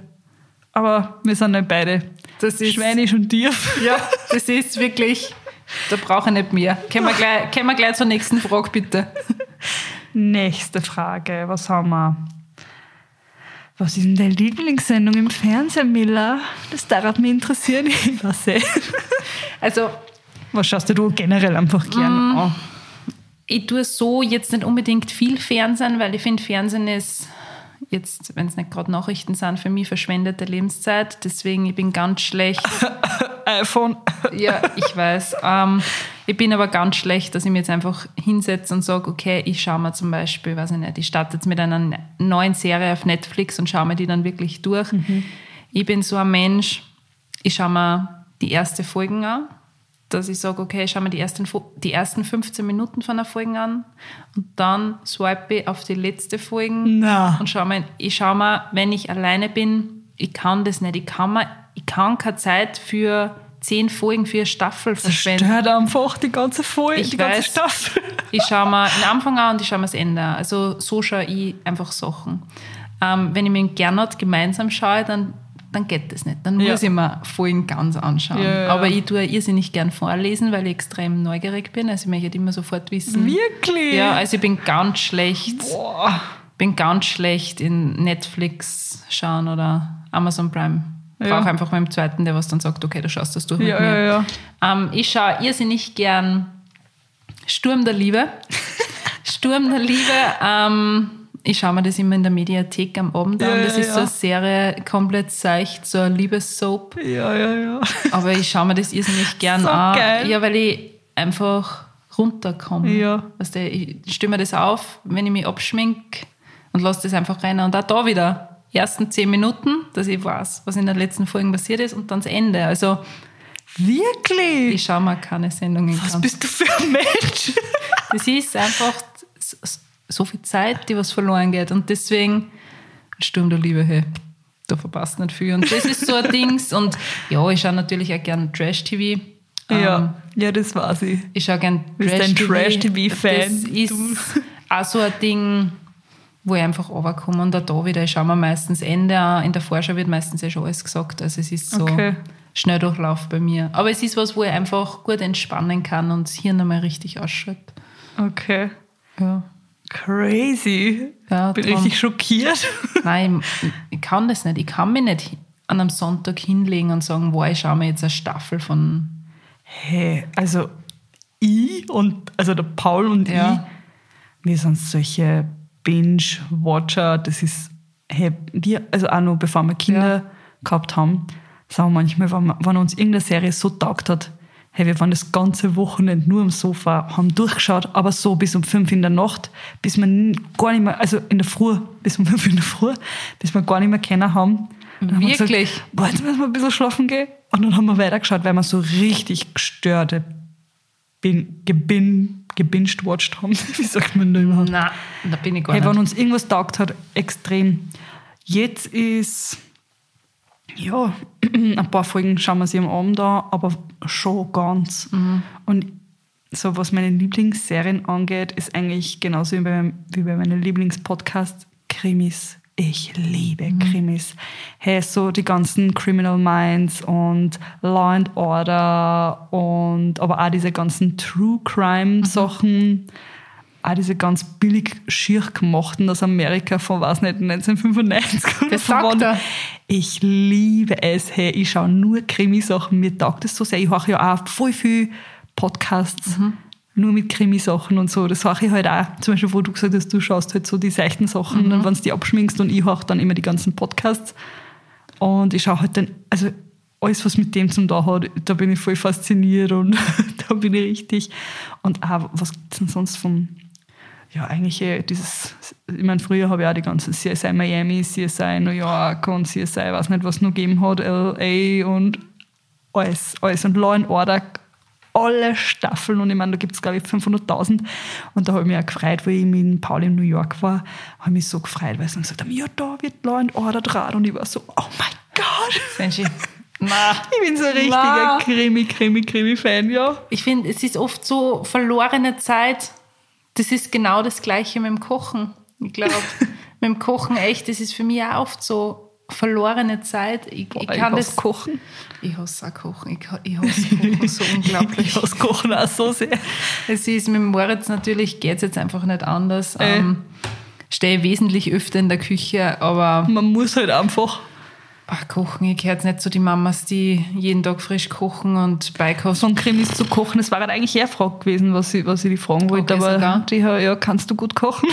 A: Aber wir sind nicht beide.
B: Das ist,
A: Schweinisch und tief.
B: Ja, das ist wirklich, da brauche ich nicht mehr. Können wir gleich, können wir gleich zur nächsten Frage, bitte.
A: Nächste Frage. Was haben wir? Was ist denn deine Lieblingssendung im Fernsehen, Miller? Das darf mich interessieren. Ich weiß eh.
B: Also,
A: Was schaust du generell einfach gern an?
B: ich tue so jetzt nicht unbedingt viel Fernsehen, weil ich finde, Fernsehen ist jetzt, wenn es nicht gerade Nachrichten sind, für mich verschwendete Lebenszeit. Deswegen, ich bin ganz schlecht.
A: iPhone.
B: Ja, ich weiß. Ähm, ich bin aber ganz schlecht, dass ich mir jetzt einfach hinsetze und sage, okay, ich schaue mir zum Beispiel, weiß ich nicht, ich starte jetzt mit einer neuen Serie auf Netflix und schaue mir die dann wirklich durch. Ich bin so ein Mensch, ich schaue mir die erste Folgen an, dass ich sage, okay, ich schaue mir die ersten, die ersten 15 Minuten von der Folge an und dann swipe ich auf die letzte Folgen
A: Na.
B: und schaue mir, ich schaue mir, wenn ich alleine bin, ich kann das nicht, ich kann, mir, ich kann keine Zeit für zehn Folgen für eine Staffel verschwenden.
A: Stört einfach die ganze Folge,
B: Ich
A: die ganze
B: weiß.
A: Staffel.
B: Ich schaue mir den Anfang an und ich schaue mir das Ende an. Also so schaue ich einfach Sachen. Ähm, wenn ich dem Gernot gemeinsam schaue, dann, dann geht das nicht. Dann
A: Ja.
B: muss ich mir Folgen ganz anschauen.
A: Ja, ja.
B: Aber ich tue irrsinnig gern vorlesen, weil ich extrem neugierig bin. Also ich möchte immer sofort wissen.
A: Wirklich?
B: Ja, also ich bin ganz schlecht.
A: Boah.
B: bin ganz schlecht in Netflix schauen oder Amazon Prime. Ich
A: Ja.
B: brauche einfach meinen zweiten, der was dann sagt, okay, du schaust das durch mit
A: Ja,
B: mir.
A: ja.
B: Ähm, ich schaue irrsinnig gern Sturm der Liebe. Sturm der Liebe. Ähm, ich schaue mir das immer in der Mediathek am Abend an. Das ist so eine Serie, komplett seicht, so eine Liebessoap.
A: Ja, ja, ja.
B: Aber ich schaue mir das irrsinnig gern
A: So
B: an.
A: geil.
B: Ja, weil ich einfach runterkomme.
A: Ja.
B: Weißt du, ich stimme mir das auf, wenn ich mich abschmink und lasse das einfach rein. Und auch da wieder, ersten zehn Minuten, dass ich weiß, was in den letzten Folgen passiert ist und dann das Ende. Also
A: Wirklich?
B: ich schaue mir keine Sendungen
A: Was
B: an.
A: bist du für ein Mensch?
B: Das ist einfach so viel Zeit, die was verloren geht. Und deswegen, Sturm der Liebe, hey, da verpasst nicht viel. Und das ist so ein Dings. Und ja, ich schaue natürlich auch gerne Trash-TV. Ähm,
A: ja, ja, das weiß ich.
B: Ich schaue gerne
A: Bist ein Trash-TV-Fan,
B: Das ist auch so ein Ding, wo ich einfach runterkomme. Und auch da wieder, ich schaue mir meistens Ende an. In der Vorschau wird meistens ja schon alles gesagt. Also es ist so
A: Okay.
B: Schnelldurchlauf bei mir. Aber es ist was, wo ich einfach gut entspannen kann und das Hirn einmal richtig ausschaltet.
A: Okay.
B: Ja.
A: Crazy.
B: Ja,
A: Bin
B: drum.
A: richtig schockiert.
B: Nein, ich, ich kann das nicht. Ich kann mich nicht an einem Sonntag hinlegen und sagen, wow, ich schaue mir jetzt eine Staffel von.
A: Hey, also ich und, also der Paul und
B: Ja.
A: ich, wir sind solche Binge-Watcher. Das ist, hey, wir, also auch noch bevor wir Kinder gehabt haben, sagen wir manchmal, wenn, wenn uns irgendeine Serie so taugt hat, hey, wir waren das ganze Wochenende nur am Sofa, haben durchgeschaut, aber so bis um fünf in der Nacht, bis wir gar nicht mehr, also in der Früh, bis um fünf in der Früh, bis wir gar nicht mehr kennen haben.
B: Dann Wirklich? Haben wir
A: gesagt, boah, jetzt müssen wir ein bisschen schlafen gehen. Und dann haben wir weitergeschaut, weil wir so richtig gestörte bin, gebin, gebinged watched haben. Wie sagt man da überhaupt?
B: Nein, da bin ich gar
A: hey,
B: nicht.
A: Wenn uns irgendwas taugt hat, extrem. Jetzt ist ja, ein paar Folgen schauen wir sie am Abend an, aber schon ganz. Mhm. Und so was meine Lieblingsserien angeht, ist eigentlich genauso wie bei, wie bei meinen Lieblingspodcasts Krimis. Ich liebe mhm. Krimis. Hey, so die ganzen Criminal Minds und Law and Order und aber auch diese ganzen True Crime mhm. Sachen. Mhm auch diese ganz billig schier gemachten aus Amerika von, weiß nicht, 1995
B: das sagt er.
A: Ich liebe es. Hey, ich schaue nur Krimisachen. Mir taugt das so sehr. Ich höre ja auch voll viel Podcasts. Mhm. Nur mit Krimisachen und so. Das höre ich halt auch. Zum Beispiel, wo du gesagt hast, du schaust halt so die seichten Sachen, mhm. wenn du die abschminkst und ich höre dann immer die ganzen Podcasts. Und ich schaue halt dann, also alles, was mit dem zum da hat, da bin ich voll fasziniert und da bin ich richtig. Und auch, was gibt es denn sonst vom ja, eigentlich eh dieses, ich meine, früher habe ich auch die ganzen CSI Miami, CSI New York und CSI, weiß nicht, was noch gegeben hat, LA und alles, alles. Und Law and Order, alle Staffeln und ich meine, da gibt es, glaube ich, 500.000. Und da habe ich mich auch gefreut, wo ich mit Paul in New York war, habe ich mich so gefreut, weil sie dann gesagt haben, ja, da wird Law and Order draht und ich war so, oh mein Gott.
B: Senshi.
A: Na, ich bin so ein richtiger Krimi, Krimi, Krimi-Fan, ja.
B: Ich finde, es ist oft so verlorene Zeit, das ist genau das Gleiche mit dem Kochen. Ich glaube, mit dem Kochen echt, das ist für mich auch oft so verlorene Zeit. Ich,
A: Boah, ich kann ich das
B: kochen. Ich hasse auch kochen. Ich, ich hasse kochen so unglaublich.
A: ich hasse kochen auch so sehr.
B: Es ist mit Moritz natürlich geht es jetzt einfach nicht anders. Äh. Ähm, stehe wesentlich öfter in der Küche, aber
A: man muss halt einfach
B: Ach, kochen, ich gehöre jetzt nicht zu den Mamas, die jeden Tag frisch kochen und beikochen.
A: Von Krimis zu kochen, das war halt eigentlich eher Frage gewesen, was ich, was ich die fragen wollte. Okay, aber sogar. die, ja, kannst du gut kochen?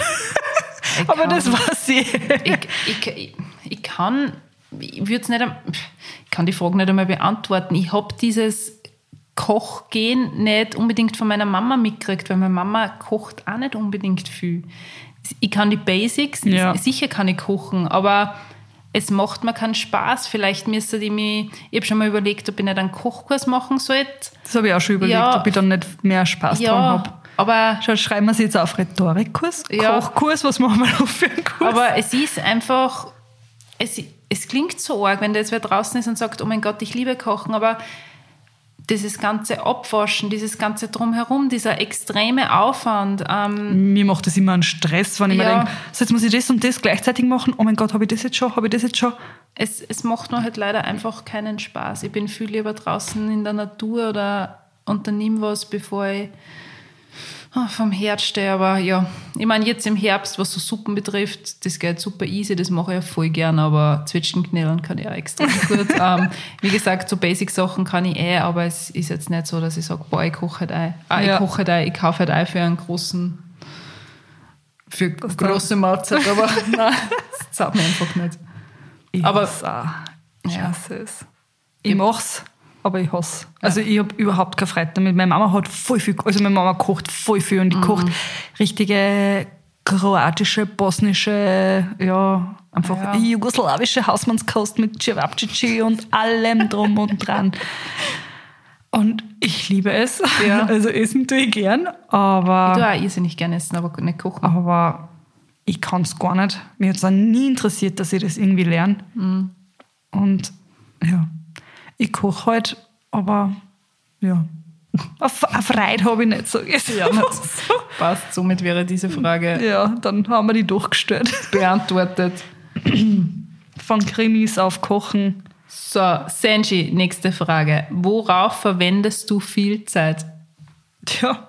A: aber das war sie.
B: ich, ich, ich, kann, ich würde nicht, ich kann die Frage nicht einmal beantworten. Ich habe dieses Kochgehen nicht unbedingt von meiner Mama mitgekriegt, weil meine Mama kocht auch nicht unbedingt viel. Ich kann die Basics, ja. sicher kann ich kochen, aber es macht mir keinen Spaß. Vielleicht müsste ich mich, ich habe schon mal überlegt, ob ich nicht einen Kochkurs machen sollte.
A: Das habe ich auch schon überlegt, ja, ob ich dann nicht mehr Spaß ja, dran habe.
B: Aber
A: Schau, schreiben wir es jetzt auf Rhetorikkurs, ja, Kochkurs, was machen wir noch für einen Kurs?
B: Aber es ist einfach, es, es klingt so arg, wenn da jetzt wer draußen ist und sagt, oh mein Gott, ich liebe Kochen, aber dieses ganze Abwaschen, dieses ganze Drumherum, dieser extreme Aufwand.
A: Ähm, Mir macht das immer einen Stress, wenn ich ja, mir denke, so jetzt muss ich das und das gleichzeitig machen. Oh mein Gott, habe ich das jetzt schon? Habe ich das jetzt schon?
B: Es, es macht mir halt leider einfach keinen Spaß. Ich bin viel lieber draußen in der Natur oder unternehme was, bevor ich Ah, vom aber ja, ich meine, jetzt im Herbst, was so Suppen betrifft, das geht super easy, das mache ich ja voll gern, aber Zwetschgenknädeln kann ich auch extrem gut. ähm, wie gesagt, so Basic-Sachen kann ich eh, aber es ist jetzt nicht so, dass ich sage, boah, ich koche halt Ei. Ah, ich ja. koche halt Ei, ich kaufe halt Ei für einen großen, für das große Mahlzeit, aber nein, das zahlt mir einfach nicht.
A: Ich aber, auch. Ich ja. hasse es. Ich mache es aber ich hasse. Also ich habe überhaupt keine Freude damit. Meine Mama hat voll viel, also meine Mama kocht voll viel und die mhm. kocht richtige kroatische, bosnische, ja, einfach ja. jugoslawische Hausmannskost mit Cevapcici und allem drum und dran. Und ich liebe es. Ja. Also essen tue ich gern, aber...
B: Ich tue auch irrsinnig gern essen, aber nicht kochen.
A: Aber ich kann es gar nicht. Mir hat es nie interessiert, dass ich das irgendwie lerne. Mhm. Und ja, ich koche halt, aber ja. Eine Freude habe ich nicht, ich ja,
B: so. Passt, somit wäre diese Frage.
A: Ja, dann haben wir die durchgestellt.
B: Beantwortet.
A: Von Krimis auf Kochen.
B: So, Senji, nächste Frage. Worauf verwendest du viel Zeit?
A: Tja,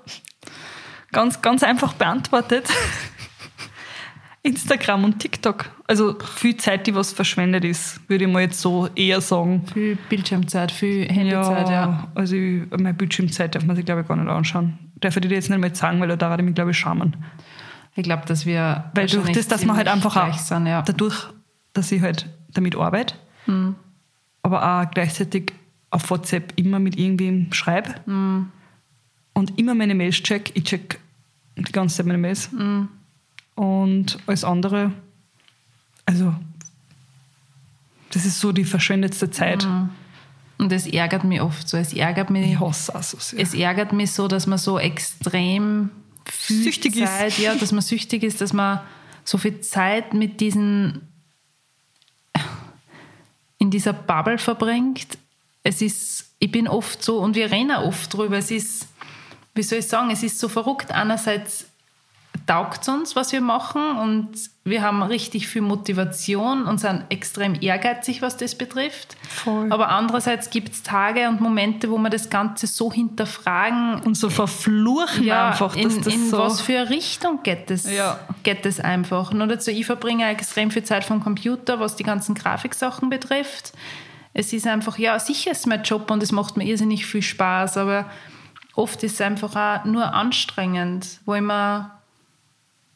A: ganz, ganz einfach beantwortet. Instagram und TikTok. Also viel Zeit, die was verschwendet ist, würde ich mal jetzt so eher sagen.
B: Viel Bildschirmzeit, viel Handyzeit, ja. ja.
A: Also ich, meine Bildschirmzeit darf man sich, glaube ich, gar nicht anschauen. Darf ich dir jetzt nicht mehr sagen, weil da darf ich mich, glaube ich, schauen.
B: Ich glaube, dass wir.
A: Weil durch das, dass man halt einfach auch, sind, ja. dadurch, dass ich halt damit arbeite, hm. aber auch gleichzeitig auf WhatsApp immer mit irgendwem schreibe
B: Mhm.
A: und immer meine Mails check. Ich check die ganze Zeit meine Mails.
B: Mhm.
A: Und alles andere, also, das ist so die verschwendetste Zeit.
B: Und es ärgert mich oft so. Es ärgert mich,
A: Ich hasse auch so sehr.
B: es ärgert mich so, dass man so extrem viel
A: Süchtig ist.
B: Zeit, ja, dass man süchtig ist, dass man so viel Zeit mit diesen in dieser Bubble verbringt. Es ist, ich bin oft so, und wir reden oft drüber, es ist, wie soll ich sagen, es ist so verrückt. Einerseits taugt es uns, was wir machen, und wir haben richtig viel Motivation und sind extrem ehrgeizig, was das betrifft.
A: Voll.
B: Aber andererseits gibt es Tage und Momente, wo wir das Ganze so hinterfragen,
A: und so verfluchen
B: ja,
A: einfach, dass
B: in,
A: das
B: in
A: so...
B: was für eine Richtung geht es,
A: Ja.
B: geht es einfach. Nur dazu, ich verbringe extrem viel Zeit vom Computer, was die ganzen Grafiksachen betrifft. Es ist einfach, ja, sicher ist mein Job und es macht mir irrsinnig viel Spaß, aber oft ist es einfach auch nur anstrengend, wo ich mir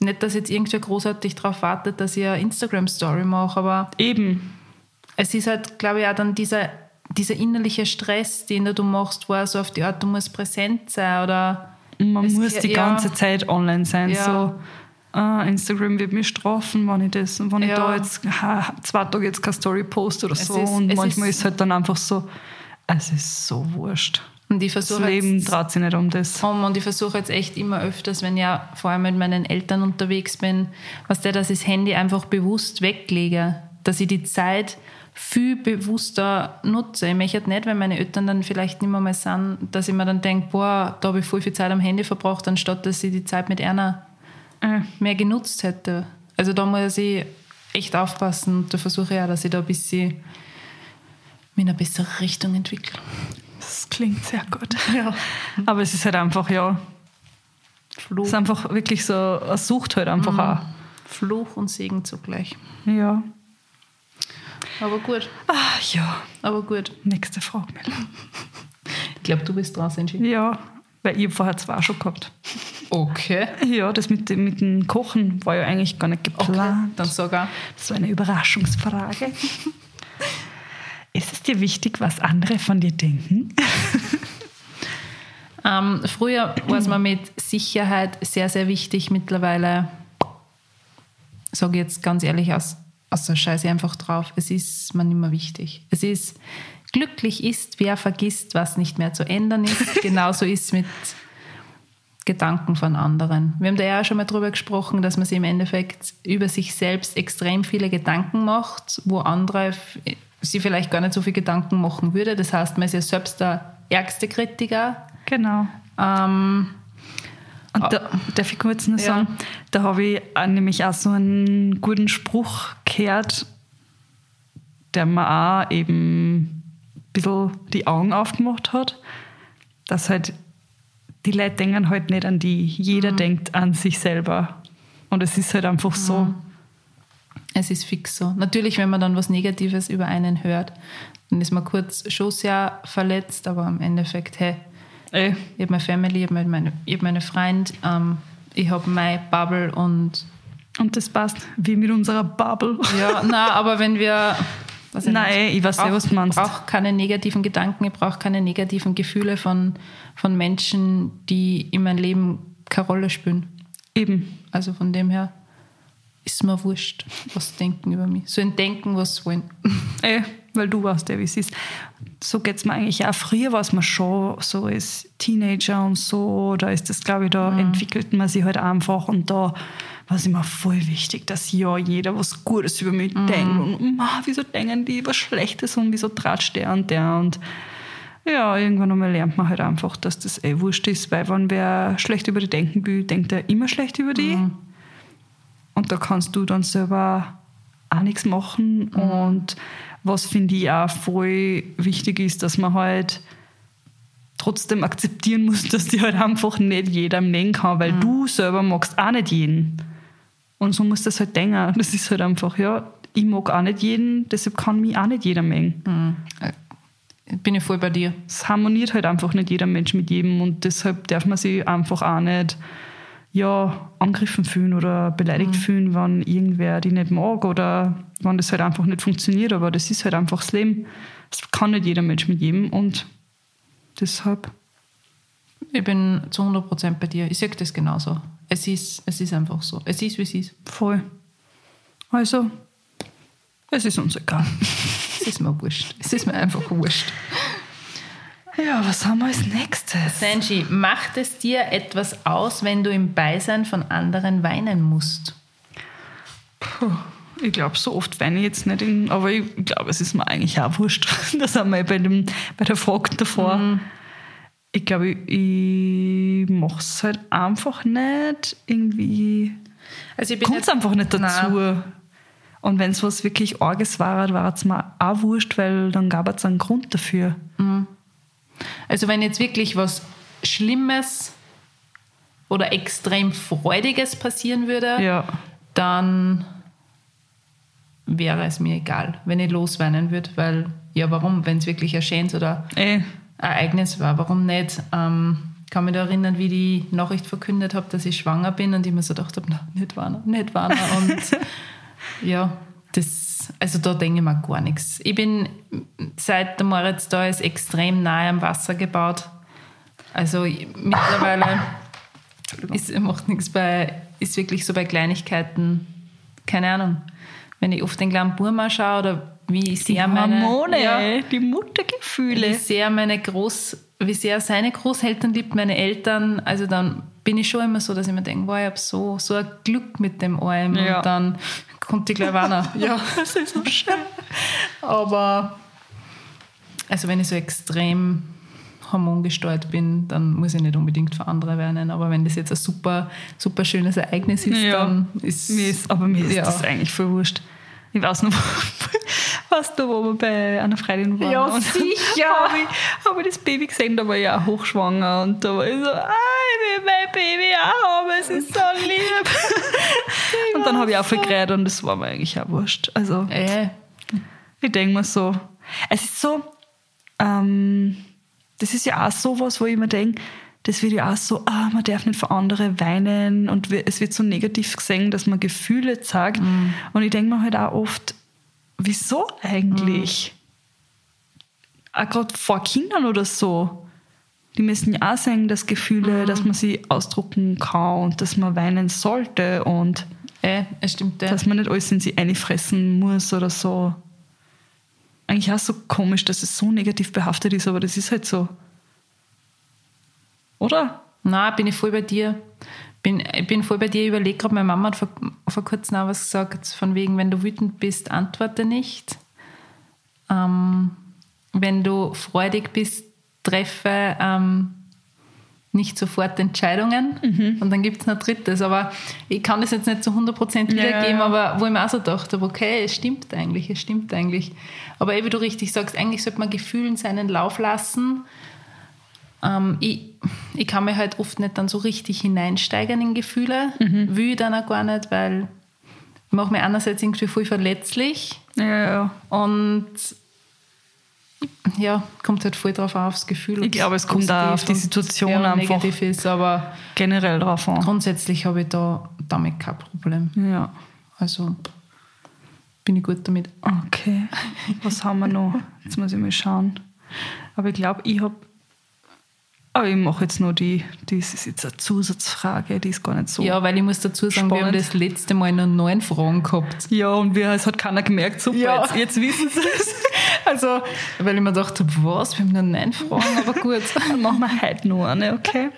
B: nicht, dass jetzt irgendwer großartig darauf wartet, dass ich eine Instagram-Story mache, aber
A: Eben.
B: es ist halt, glaube ich, auch dann dieser, dieser innerliche Stress, den du machst, wo so auf die Art, du musst präsent sein oder
A: Man
B: Es-
A: muss die ganze Zeit online sein.
B: Ja.
A: So, ah, Instagram wird mich strafen, wenn ich das, wenn ich
B: Ja.
A: da jetzt ha, zwei Tage jetzt keine Story poste oder
B: Es
A: so.
B: ist-
A: und
B: es
A: manchmal
B: ist-
A: ist halt dann einfach so, es ist so wurscht.
B: Und ich
A: Das
B: versuche
A: Leben
B: jetzt,
A: dreht sich nicht um das.
B: um und ich versuche jetzt echt immer öfters, wenn ich ja vor allem mit meinen Eltern unterwegs bin, was der, dass ich das Handy einfach bewusst weglege, dass ich die Zeit viel bewusster nutze. Ich möchte nicht, wenn meine Eltern dann vielleicht nicht mehr mal sind, dass ich mir dann denke, boah, da habe ich voll viel Zeit am Handy verbracht, anstatt dass ich die Zeit mit einer
A: Äh,
B: mehr genutzt hätte. Also da muss ich echt aufpassen und da versuche ich auch, dass ich da ein bisschen mich in eine bessere Richtung entwickle.
A: Das klingt sehr gut. Aber es ist halt einfach, ja, es
B: Fluch,
A: ist einfach wirklich so, eine Sucht halt einfach
B: Mhm. Fluch und Segen zugleich.
A: auch. Ja.
B: Aber gut,
A: Ah, ja.
B: aber gut.
A: Nächste Frage, Mella.
B: Ich glaube, du bist draus entschieden.
A: Ja, weil ich vorher zwei schon gehabt.
B: Okay.
A: Ja, das mit, dem- mit dem Kochen war ja eigentlich gar nicht
B: okay.
A: geplant.
B: Dann sogar.
A: Das war eine Überraschungsfrage. Ist es dir wichtig, was andere von dir denken?
B: Ähm, früher war es mir mit Sicherheit sehr, sehr wichtig. Mittlerweile sage ich jetzt ganz ehrlich aus, aus der Scheiße einfach drauf. Es ist mir nicht mehr wichtig. Es ist, glücklich ist, wer vergisst, was nicht mehr zu ändern ist. Genauso ist es mit Gedanken von anderen. Wir haben da ja auch schon mal drüber gesprochen, dass man sich im Endeffekt über sich selbst extrem viele Gedanken macht, wo andere sie vielleicht gar nicht so viel Gedanken machen würde. Das heißt, man ist ja selbst der ärgste Kritiker.
A: Genau.
B: Ähm,
A: Und da, darf ich kurz noch
B: Ja.
A: sagen, da habe ich nämlich auch so einen guten Spruch gehört, der mir auch eben ein bisschen die Augen aufgemacht hat, dass halt die Leute denken halt nicht an die, jeder denkt an sich selber. Und es ist halt einfach so.
B: Es ist fix so. Natürlich, wenn man dann was Negatives über einen hört, dann ist man kurz schon sehr verletzt, aber im Endeffekt, hey,
A: Ey,
B: ich habe meine Family, ich habe meine, ich hab meine Freunde, ähm, ich habe meine Bubble und
A: und das passt, wie mit unserer Bubble.
B: ja, na, aber wenn wir weiß
A: Nein, ich weiß nicht, was du meinst.
B: brauche keine negativen Gedanken, ich brauche keine negativen Gefühle von, von Menschen, die in meinem Leben keine Rolle spielen.
A: Eben.
B: Also von dem her ist mir wurscht, was sie denken über mich. Sollen denken, was wollen.
A: Ey, weil du weißt ja, wie es ist. So geht es mir eigentlich auch. Früher war es mir schon so als Teenager und so, da ist das, glaube ich, da entwickelt man sich halt einfach und da war es immer voll wichtig, dass ja jeder was Gutes über mich denkt und ma, wieso denken die was Schlechtes und wieso tratscht der und der und ja, irgendwann einmal lernt man halt einfach, dass das eh wurscht ist, weil wenn wer schlecht über die denken will, denkt er immer schlecht über die. Und da kannst du dann selber auch nichts machen. Und was finde ich auch voll wichtig ist, dass man halt trotzdem akzeptieren muss, dass die halt einfach nicht jeder mengen kann, weil du selber magst auch nicht jeden. Und so muss das halt denken. Das ist halt einfach, ja, ich mag auch nicht jeden, deshalb kann mich auch nicht jeder mengen.
B: Bin ich voll bei dir.
A: Es harmoniert halt einfach nicht jeder Mensch mit jedem und deshalb darf man sich einfach auch nicht ja, angegriffen fühlen oder beleidigt mhm. fühlen, wenn irgendwer die nicht mag oder wenn das halt einfach nicht funktioniert. Aber das ist halt einfach das Leben. Das kann nicht jeder Mensch mit jedem und deshalb.
B: Ich bin zu 100% bei dir. Ich sage das genauso. Es ist, es ist einfach so. Es ist, wie es ist.
A: Voll. Also, es ist uns egal.
B: es ist mir wurscht. Es ist mir einfach wurscht.
A: Ja, was haben wir als nächstes?
B: Sanji, macht es dir etwas aus, wenn du im Beisein von anderen weinen musst?
A: Puh, ich glaube, so oft weine ich jetzt nicht, in, aber ich glaube, es ist mir eigentlich auch wurscht. Das haben wir bei, dem, bei der Frage davor. Mhm. Ich glaube, ich, ich mache es halt einfach nicht. Irgendwie also kommt es einfach nicht dazu. Nein. Und wenn es was wirklich Arges war, war es mir auch wurscht, weil dann gab es einen Grund dafür. Mhm.
B: Also wenn jetzt wirklich was Schlimmes oder extrem Freudiges passieren würde,
A: ja.
B: dann wäre es mir egal, wenn ich losweinen würde, weil ja, warum, wenn es wirklich ein schönes oder
A: Ey.
B: Eh. Ereignis war, warum nicht? Ähm, kann mich da erinnern, wie die Nachricht verkündet habe, dass ich schwanger bin und ich mir so gedacht habe, nicht wahr, nicht wahr. Und ja, das, also da denke ich mir gar nichts. Ich bin, seit der Moritz da ist, extrem nahe am Wasser gebaut. Also mittlerweile ist, macht nichts bei, ist wirklich so bei Kleinigkeiten, keine Ahnung. Wenn ich auf den kleinen Burma schaue oder wie sehr meine
A: Hormone, ja, die Muttergefühle,
B: wie sehr meine Groß, wie sehr seine Großeltern liebt, meine Eltern, also dann bin ich schon immer so, dass ich mir denke, wow, ich habe so, so ein Glück mit dem allem. Ja. und dann kommt die gleich
A: ja, das ist so schön.
B: Aber also wenn ich so extrem hormongesteuert bin, dann muss ich nicht unbedingt für andere weinen. Aber wenn das jetzt ein super, super schönes Ereignis ist, ja. dann ist,
A: ist Aber mir ist ja. das eigentlich voll wurscht. Ich weiß noch, weißt du, wo wir bei einer Freundin waren.
B: Ja, sicher.
A: habe ich, hab ich das Baby gesehen, da war ich auch hochschwanger und da war ich so, ah, ich will mein Baby auch haben, es ist so lieb. und dann habe ich auch viel geredet und das war mir eigentlich auch wurscht. Also,
B: äh.
A: ich denke mir so, es ist so, ähm, das ist ja auch so was, wo ich mir denke, das wird ja auch so, ah, man darf nicht für andere weinen und es wird so negativ gesehen, dass man Gefühle zeigt. Mm. Und ich denke mir halt auch oft, wieso eigentlich? Mm. Auch gerade vor Kindern oder so. Die müssen ja auch sagen, dass Gefühle, mm. dass man sie ausdrucken kann und dass man weinen sollte und
B: äh, es stimmt, ja.
A: dass man nicht alles in sie einfressen muss oder so. Eigentlich auch so komisch, dass es so negativ behaftet ist, aber das ist halt so. Oder?
B: Nein, bin ich voll bei dir. Bin, ich bin voll bei dir. Ich überlege gerade, meine Mama hat vor, vor kurzem auch was gesagt, von wegen, wenn du wütend bist, antworte nicht. Ähm, wenn du freudig bist, treffe ähm, nicht sofort Entscheidungen. Mhm. Und dann gibt es noch drittes. Aber ich kann das jetzt nicht zu 100% wiedergeben, ja. aber wo ich mir auch so dachte, okay, es stimmt eigentlich, es stimmt eigentlich. Aber wie du richtig sagst, eigentlich sollte man Gefühlen seinen Lauf lassen ähm, ich, ich kann mir halt oft nicht dann so richtig hineinsteigern in Gefühle, mhm. will ich dann auch gar nicht, weil ich mache mich einerseits irgendwie voll verletzlich
A: ja, ja.
B: und ja, kommt halt voll drauf auf, das Gefühl.
A: Ich glaube, es kommt auch auf die Situation einfach
B: ist, aber
A: generell drauf an.
B: Grundsätzlich habe ich da damit kein Problem.
A: Ja.
B: Also bin ich gut damit.
A: Okay. Was haben wir noch? Jetzt muss ich mal schauen. Aber ich glaube, ich habe aber ich mache jetzt nur die, das ist jetzt eine Zusatzfrage, die ist gar nicht so.
B: Ja, weil ich muss dazu sagen, spannend. wir haben das letzte Mal noch neun Fragen gehabt.
A: Ja, und wir, es hat keiner gemerkt, super, ja. jetzt, jetzt wissen sie es.
B: Also, weil ich mir dachte, was, wir haben nur neun Fragen, aber gut.
A: Dann machen wir heute nur eine, okay?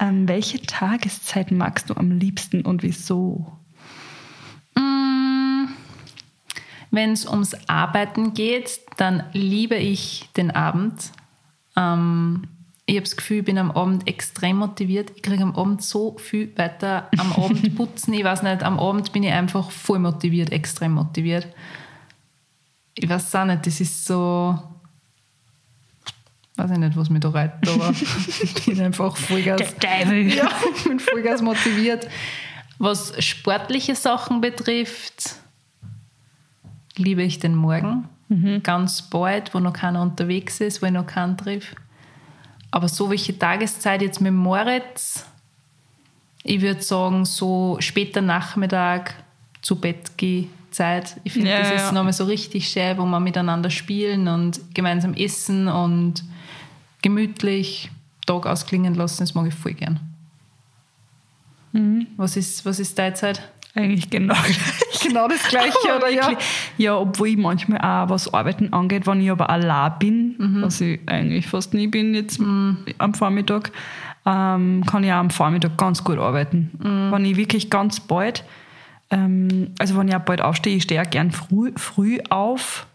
A: Ähm, welche Tageszeit magst du am liebsten und wieso?
B: Mm, Wenn es ums Arbeiten geht, dann liebe ich den Abend. Ähm, ich habe das Gefühl, ich bin am Abend extrem motiviert. Ich kriege am Abend so viel weiter. Am Abend putzen, ich weiß nicht, am Abend bin ich einfach voll motiviert, extrem motiviert. Ich weiß auch nicht, das ist so. Weiß ich nicht, was mich da reitet, aber ich bin einfach Vollgas. Ja, ich bin Vollgas motiviert. Was sportliche Sachen betrifft, liebe ich den Morgen. Mhm. Ganz bald, wo noch keiner unterwegs ist, wo ich noch keinen trifft. Aber so welche Tageszeit jetzt mit Moritz, ich würde sagen, so später Nachmittag zu Bett gehe Zeit. Ich finde,
A: Ja,
B: das ist
A: ja.
B: nochmal so richtig schön, wo wir miteinander spielen und gemeinsam essen und gemütlich Tag ausklingen lassen. Das mag ich voll gern.
A: Mhm.
B: Was, ist, was ist deine Zeit?
A: Eigentlich genau gleich.
B: Genau das Gleiche,
A: Aber wirklich, ja, obwohl ich manchmal auch was Arbeiten angeht, wenn ich aber allein bin, was ich eigentlich fast nie bin jetzt am Vormittag, ähm, kann ich auch am Vormittag ganz gut arbeiten. Wenn ich wirklich ganz bald, ähm, also wenn ich auch bald aufstehe, ich stehe auch gern früh, früh auf,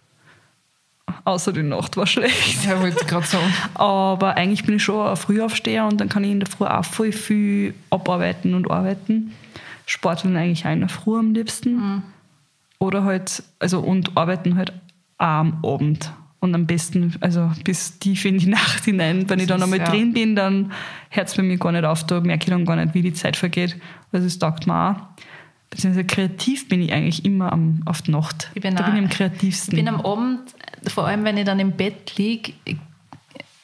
A: außer die Nacht war schlecht.
B: Ja, wollte ich gerade sagen.
A: Aber eigentlich bin ich schon ein Frühaufsteher und dann kann ich in der Früh auch voll viel abarbeiten und arbeiten. Sporteln eigentlich auch in der Früh am liebsten. Oder halt, also und arbeiten halt auch am Abend. Und am besten, also bis tief in die Nacht hinein. Wenn ich dann einmal
B: ja.
A: drin bin, dann hört es bei mir gar nicht auf, da merke ich dann gar nicht, wie die Zeit vergeht. Also es taugt mir auch. Beziehungsweise kreativ bin ich eigentlich immer am, auf die Nacht.
B: Ich bin
A: da
B: auch-
A: bin ich am kreativsten.
B: Ich bin am Abend, vor allem wenn ich dann im Bett liege,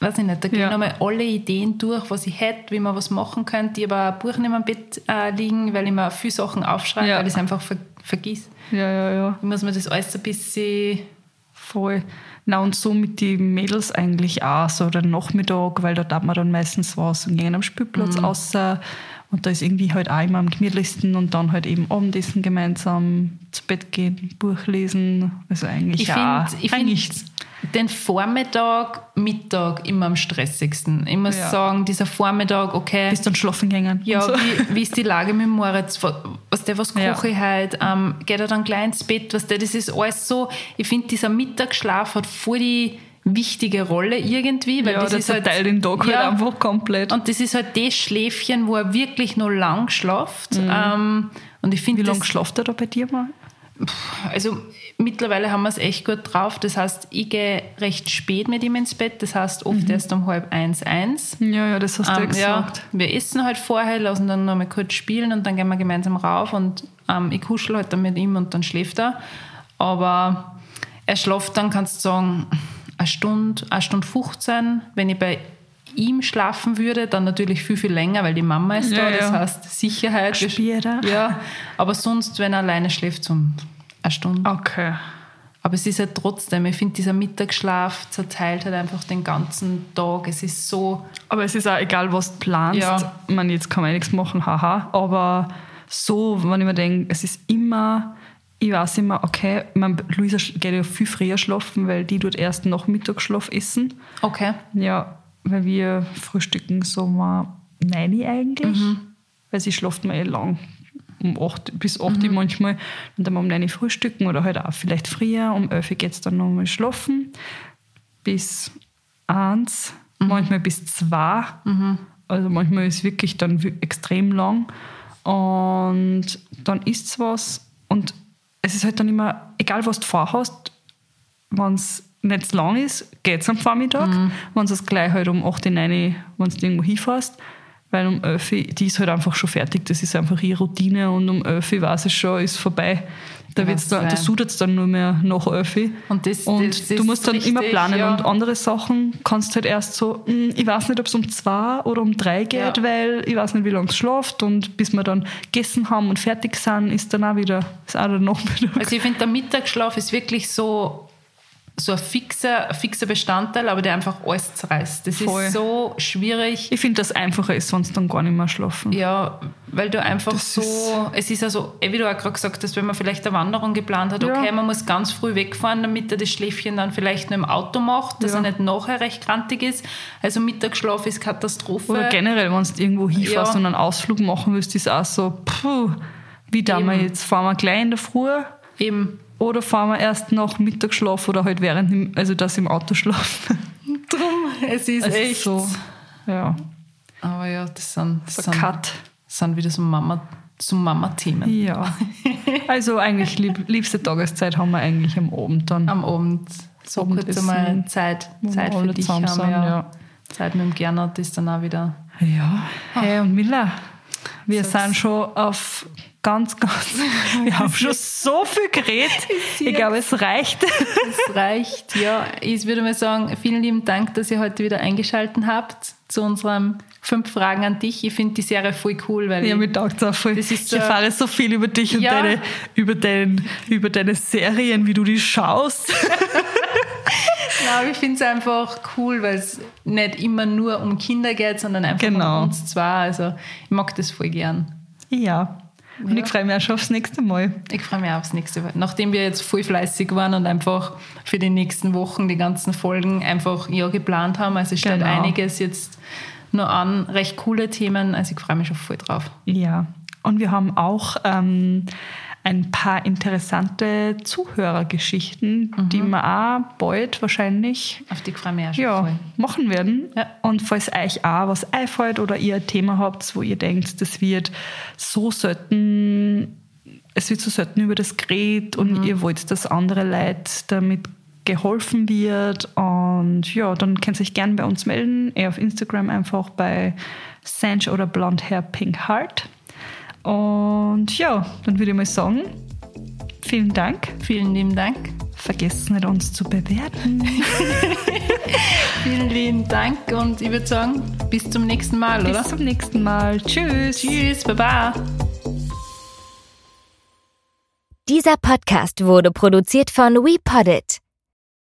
B: weiß ich nicht, da gehe
A: Ja.
B: nochmal alle Ideen durch, was ich hätte, wie man was machen könnte. Ich habe ein Buch neben dem Bett äh, liegen, weil ich mir viele Sachen aufschreibe,
A: Ja.
B: weil ich es einfach ver vergiss.
A: ja, ja, ja.
B: Ich muss mir das alles ein bisschen
A: Voll. Na und so mit den Mädels eigentlich auch, so der Nachmittag, weil da tat man dann meistens was und gehen am Spielplatz
B: Mhm.
A: außer und da ist irgendwie halt auch immer am gemütlichsten und dann halt eben Abendessen gemeinsam, zu Bett gehen, Buch lesen, also eigentlich
B: Ich
A: ja,
B: finde ich
A: eigentlich
B: find den Vormittag, Mittag immer am stressigsten. Ich muss
A: Ja.
B: sagen, dieser Vormittag, okay.
A: bis dann schlafen gehen.
B: Ja,
A: so.
B: wie, wie ist die Lage mit Moritz? Was der, was koche ich heute? Ähm, geht er dann gleich ins Bett? Was der, das ist alles so. Ich finde, dieser Mittagsschlaf hat voll die wichtige Rolle irgendwie, weil
A: ja,
B: das
A: das
B: ist halt,
A: verteilt den Tag
B: Ja.
A: halt einfach komplett.
B: und das ist halt das Schläfchen, wo er wirklich noch lang schlaft. Ähm, und ich
A: wie
B: finde,
A: lange
B: das,
A: schlaft er da bei dir mal?
B: also mittlerweile haben wir es echt gut drauf. Das heißt, ich gehe recht spät mit ihm ins Bett. Das heißt, oft erst um halb eins, eins.
A: Ja, ja, das hast du ja
B: Ähm, ja,
A: gesagt.
B: wir essen halt vorher, lassen dann noch mal kurz spielen und dann gehen wir gemeinsam rauf und ähm, ich kuschel halt dann mit ihm und dann schläft er. Aber er schläft dann, kannst du sagen, eine Stunde, eine Stunde 15. Wenn ich bei ihm schlafen würde, dann natürlich viel, viel länger, weil die Mama ist
A: Ja,
B: da, das
A: ja.
B: heißt Sicherheit.
A: Später.
B: Ja, aber sonst, wenn er alleine schläft, so eine Stunde.
A: Okay.
B: Aber es ist halt trotzdem, ich finde, dieser Mittagsschlaf zerteilt halt einfach den ganzen Tag. Es ist so,
A: Aber es ist auch egal, was du planst.
B: Ja.
A: Ich meine, jetzt kann man eh nichts machen, haha. Aber so, wenn ich mir denke, es ist immer, ich weiß immer, okay, ich meine, Luisa geht ja viel früher schlafen, weil die tut erst nach Mittagsschlaf essen.
B: okay.
A: Ja, weil wir frühstücken so mal neun eigentlich. Weil sie schlaft mal eh lang. Um 8 bis 8 Uhr manchmal. Und dann um 9 Uhr frühstücken oder halt auch vielleicht früher. Um 11 Uhr geht es dann nochmal schlafen. Bis 1, manchmal bis 2. Also manchmal ist es wirklich dann extrem lang. Und dann isst es was. Und es ist halt dann immer, egal was du vorhast, wenn es nicht zu lang ist, geht es am Vormittag. Wenn es gleich halt um 8, 9, wenn du irgendwo hinfährst, weil um 11, Uhr, die ist halt einfach schon fertig. Das ist einfach ihre Routine und um 11 Uhr weiß es schon, ist vorbei. Da, wird's dann, da
B: sein.
A: sudert es dann nur mehr nach 11 Uhr.
B: Und das-
A: und
B: das
A: du
B: ist
A: musst dann immer
B: richtig,
A: planen.
B: ja.
A: Und andere Sachen kannst halt erst so, hm, ich weiß nicht, ob es um 2 oder um 3 geht,
B: Ja.
A: weil ich weiß nicht, wie lange es schlaft. Und bis wir dann gegessen haben und fertig sind, ist dann auch wieder, ist auch der Nachmittag.
B: Also ich finde, der Mittagsschlaf ist wirklich so, so ein fixer, fixer Bestandteil, aber der einfach alles zerreißt. Das
A: Voll.
B: ist so schwierig.
A: Ich finde, dass es einfacher ist, wenn sie dann gar nicht mehr schlafen.
B: Ja, weil du einfach
A: Das
B: so,
A: ist-
B: es ist also, eh, wie du auch gerade gesagt hast, wenn man vielleicht eine Wanderung geplant hat,
A: Ja.
B: okay, man muss ganz früh wegfahren, damit er das Schläfchen dann vielleicht nur im Auto macht, dass
A: Ja.
B: er nicht nachher recht krantig ist. Also Mittagsschlaf ist Katastrophe.
A: Oder generell, wenn du irgendwo hinfährst
B: Ja.
A: und einen Ausflug machen willst, ist auch so, puh, wie da wir jetzt? Fahren wir gleich in der Früh
B: Eben.
A: Oder fahren wir erst nach Mittagsschlaf oder halt während, also das im Auto schlafen?
B: Drum, es ist
A: Es
B: echt
A: so, ja,
B: Aber ja, das sind, das sind,
A: Cut.
B: das sind wieder so Mama, so Mama-Themen.
A: Ja. Also eigentlich lieb, liebste Tageszeit haben wir eigentlich am Abend dann.
B: Am Abend so kurz einmal Zeit, Zeit für dich haben.
A: sind,
B: ja.
A: ja.
B: Zeit mit dem Gernot ist dann auch wieder.
A: Ja, hey und Miller, wir
B: So
A: sind schon auf ganz, ganz, wir haben schon so viel geredet. Ich glaube, es reicht.
B: Es reicht, ja. Ich würde mal sagen, vielen lieben Dank, dass ihr heute wieder eingeschaltet habt. zu unserem fünf Fragen an dich. Ich finde die Serie voll cool, weil
A: ja, mir taugt auch voll. Das ist ich erfahre so viel über dich und ja. deine, über, dein, über deine Serien, wie du die schaust.
B: Nein, ich finde es einfach cool, weil es nicht immer nur um Kinder geht, sondern einfach genau. um uns zwei. Also ich mag das voll gern.
A: Ja. Und ja. ich freue mich auch schon aufs nächste Mal.
B: Ich freue mich auch aufs nächste Mal. Nachdem wir jetzt voll fleißig waren und einfach für die nächsten Wochen die ganzen Folgen einfach ja geplant haben. Also es steht genau. einiges jetzt nur an, recht coole Themen. Also ich freue mich schon voll drauf.
A: Ja. Und wir haben auch ähm, ein paar interessante Zuhörergeschichten, mhm. die wir auch bald wahrscheinlich
B: auf die freue
A: ja, machen werden. Ja. Und falls euch auch was einfällt oder ihr ein Thema habt, wo ihr denkt, das wird so selten, es wird so selten über das geredet und mhm. ihr wollt, dass andere Leute damit geholfen wird. Und ja, dann könnt ihr euch gerne bei uns melden. Eher auf Instagram einfach bei Sange oder Blond Hair Pink Heart. Und ja, dann würde ich mal sagen, vielen Dank.
B: Vielen lieben Dank.
A: Vergesst nicht, uns zu bewerten.
B: vielen lieben Dank und ich würde sagen, bis zum nächsten Mal,
A: bis
B: oder?
A: Bis zum nächsten Mal. Tschüss.
B: Tschüss, baba.
D: Dieser Podcast wurde produziert von WePoddit.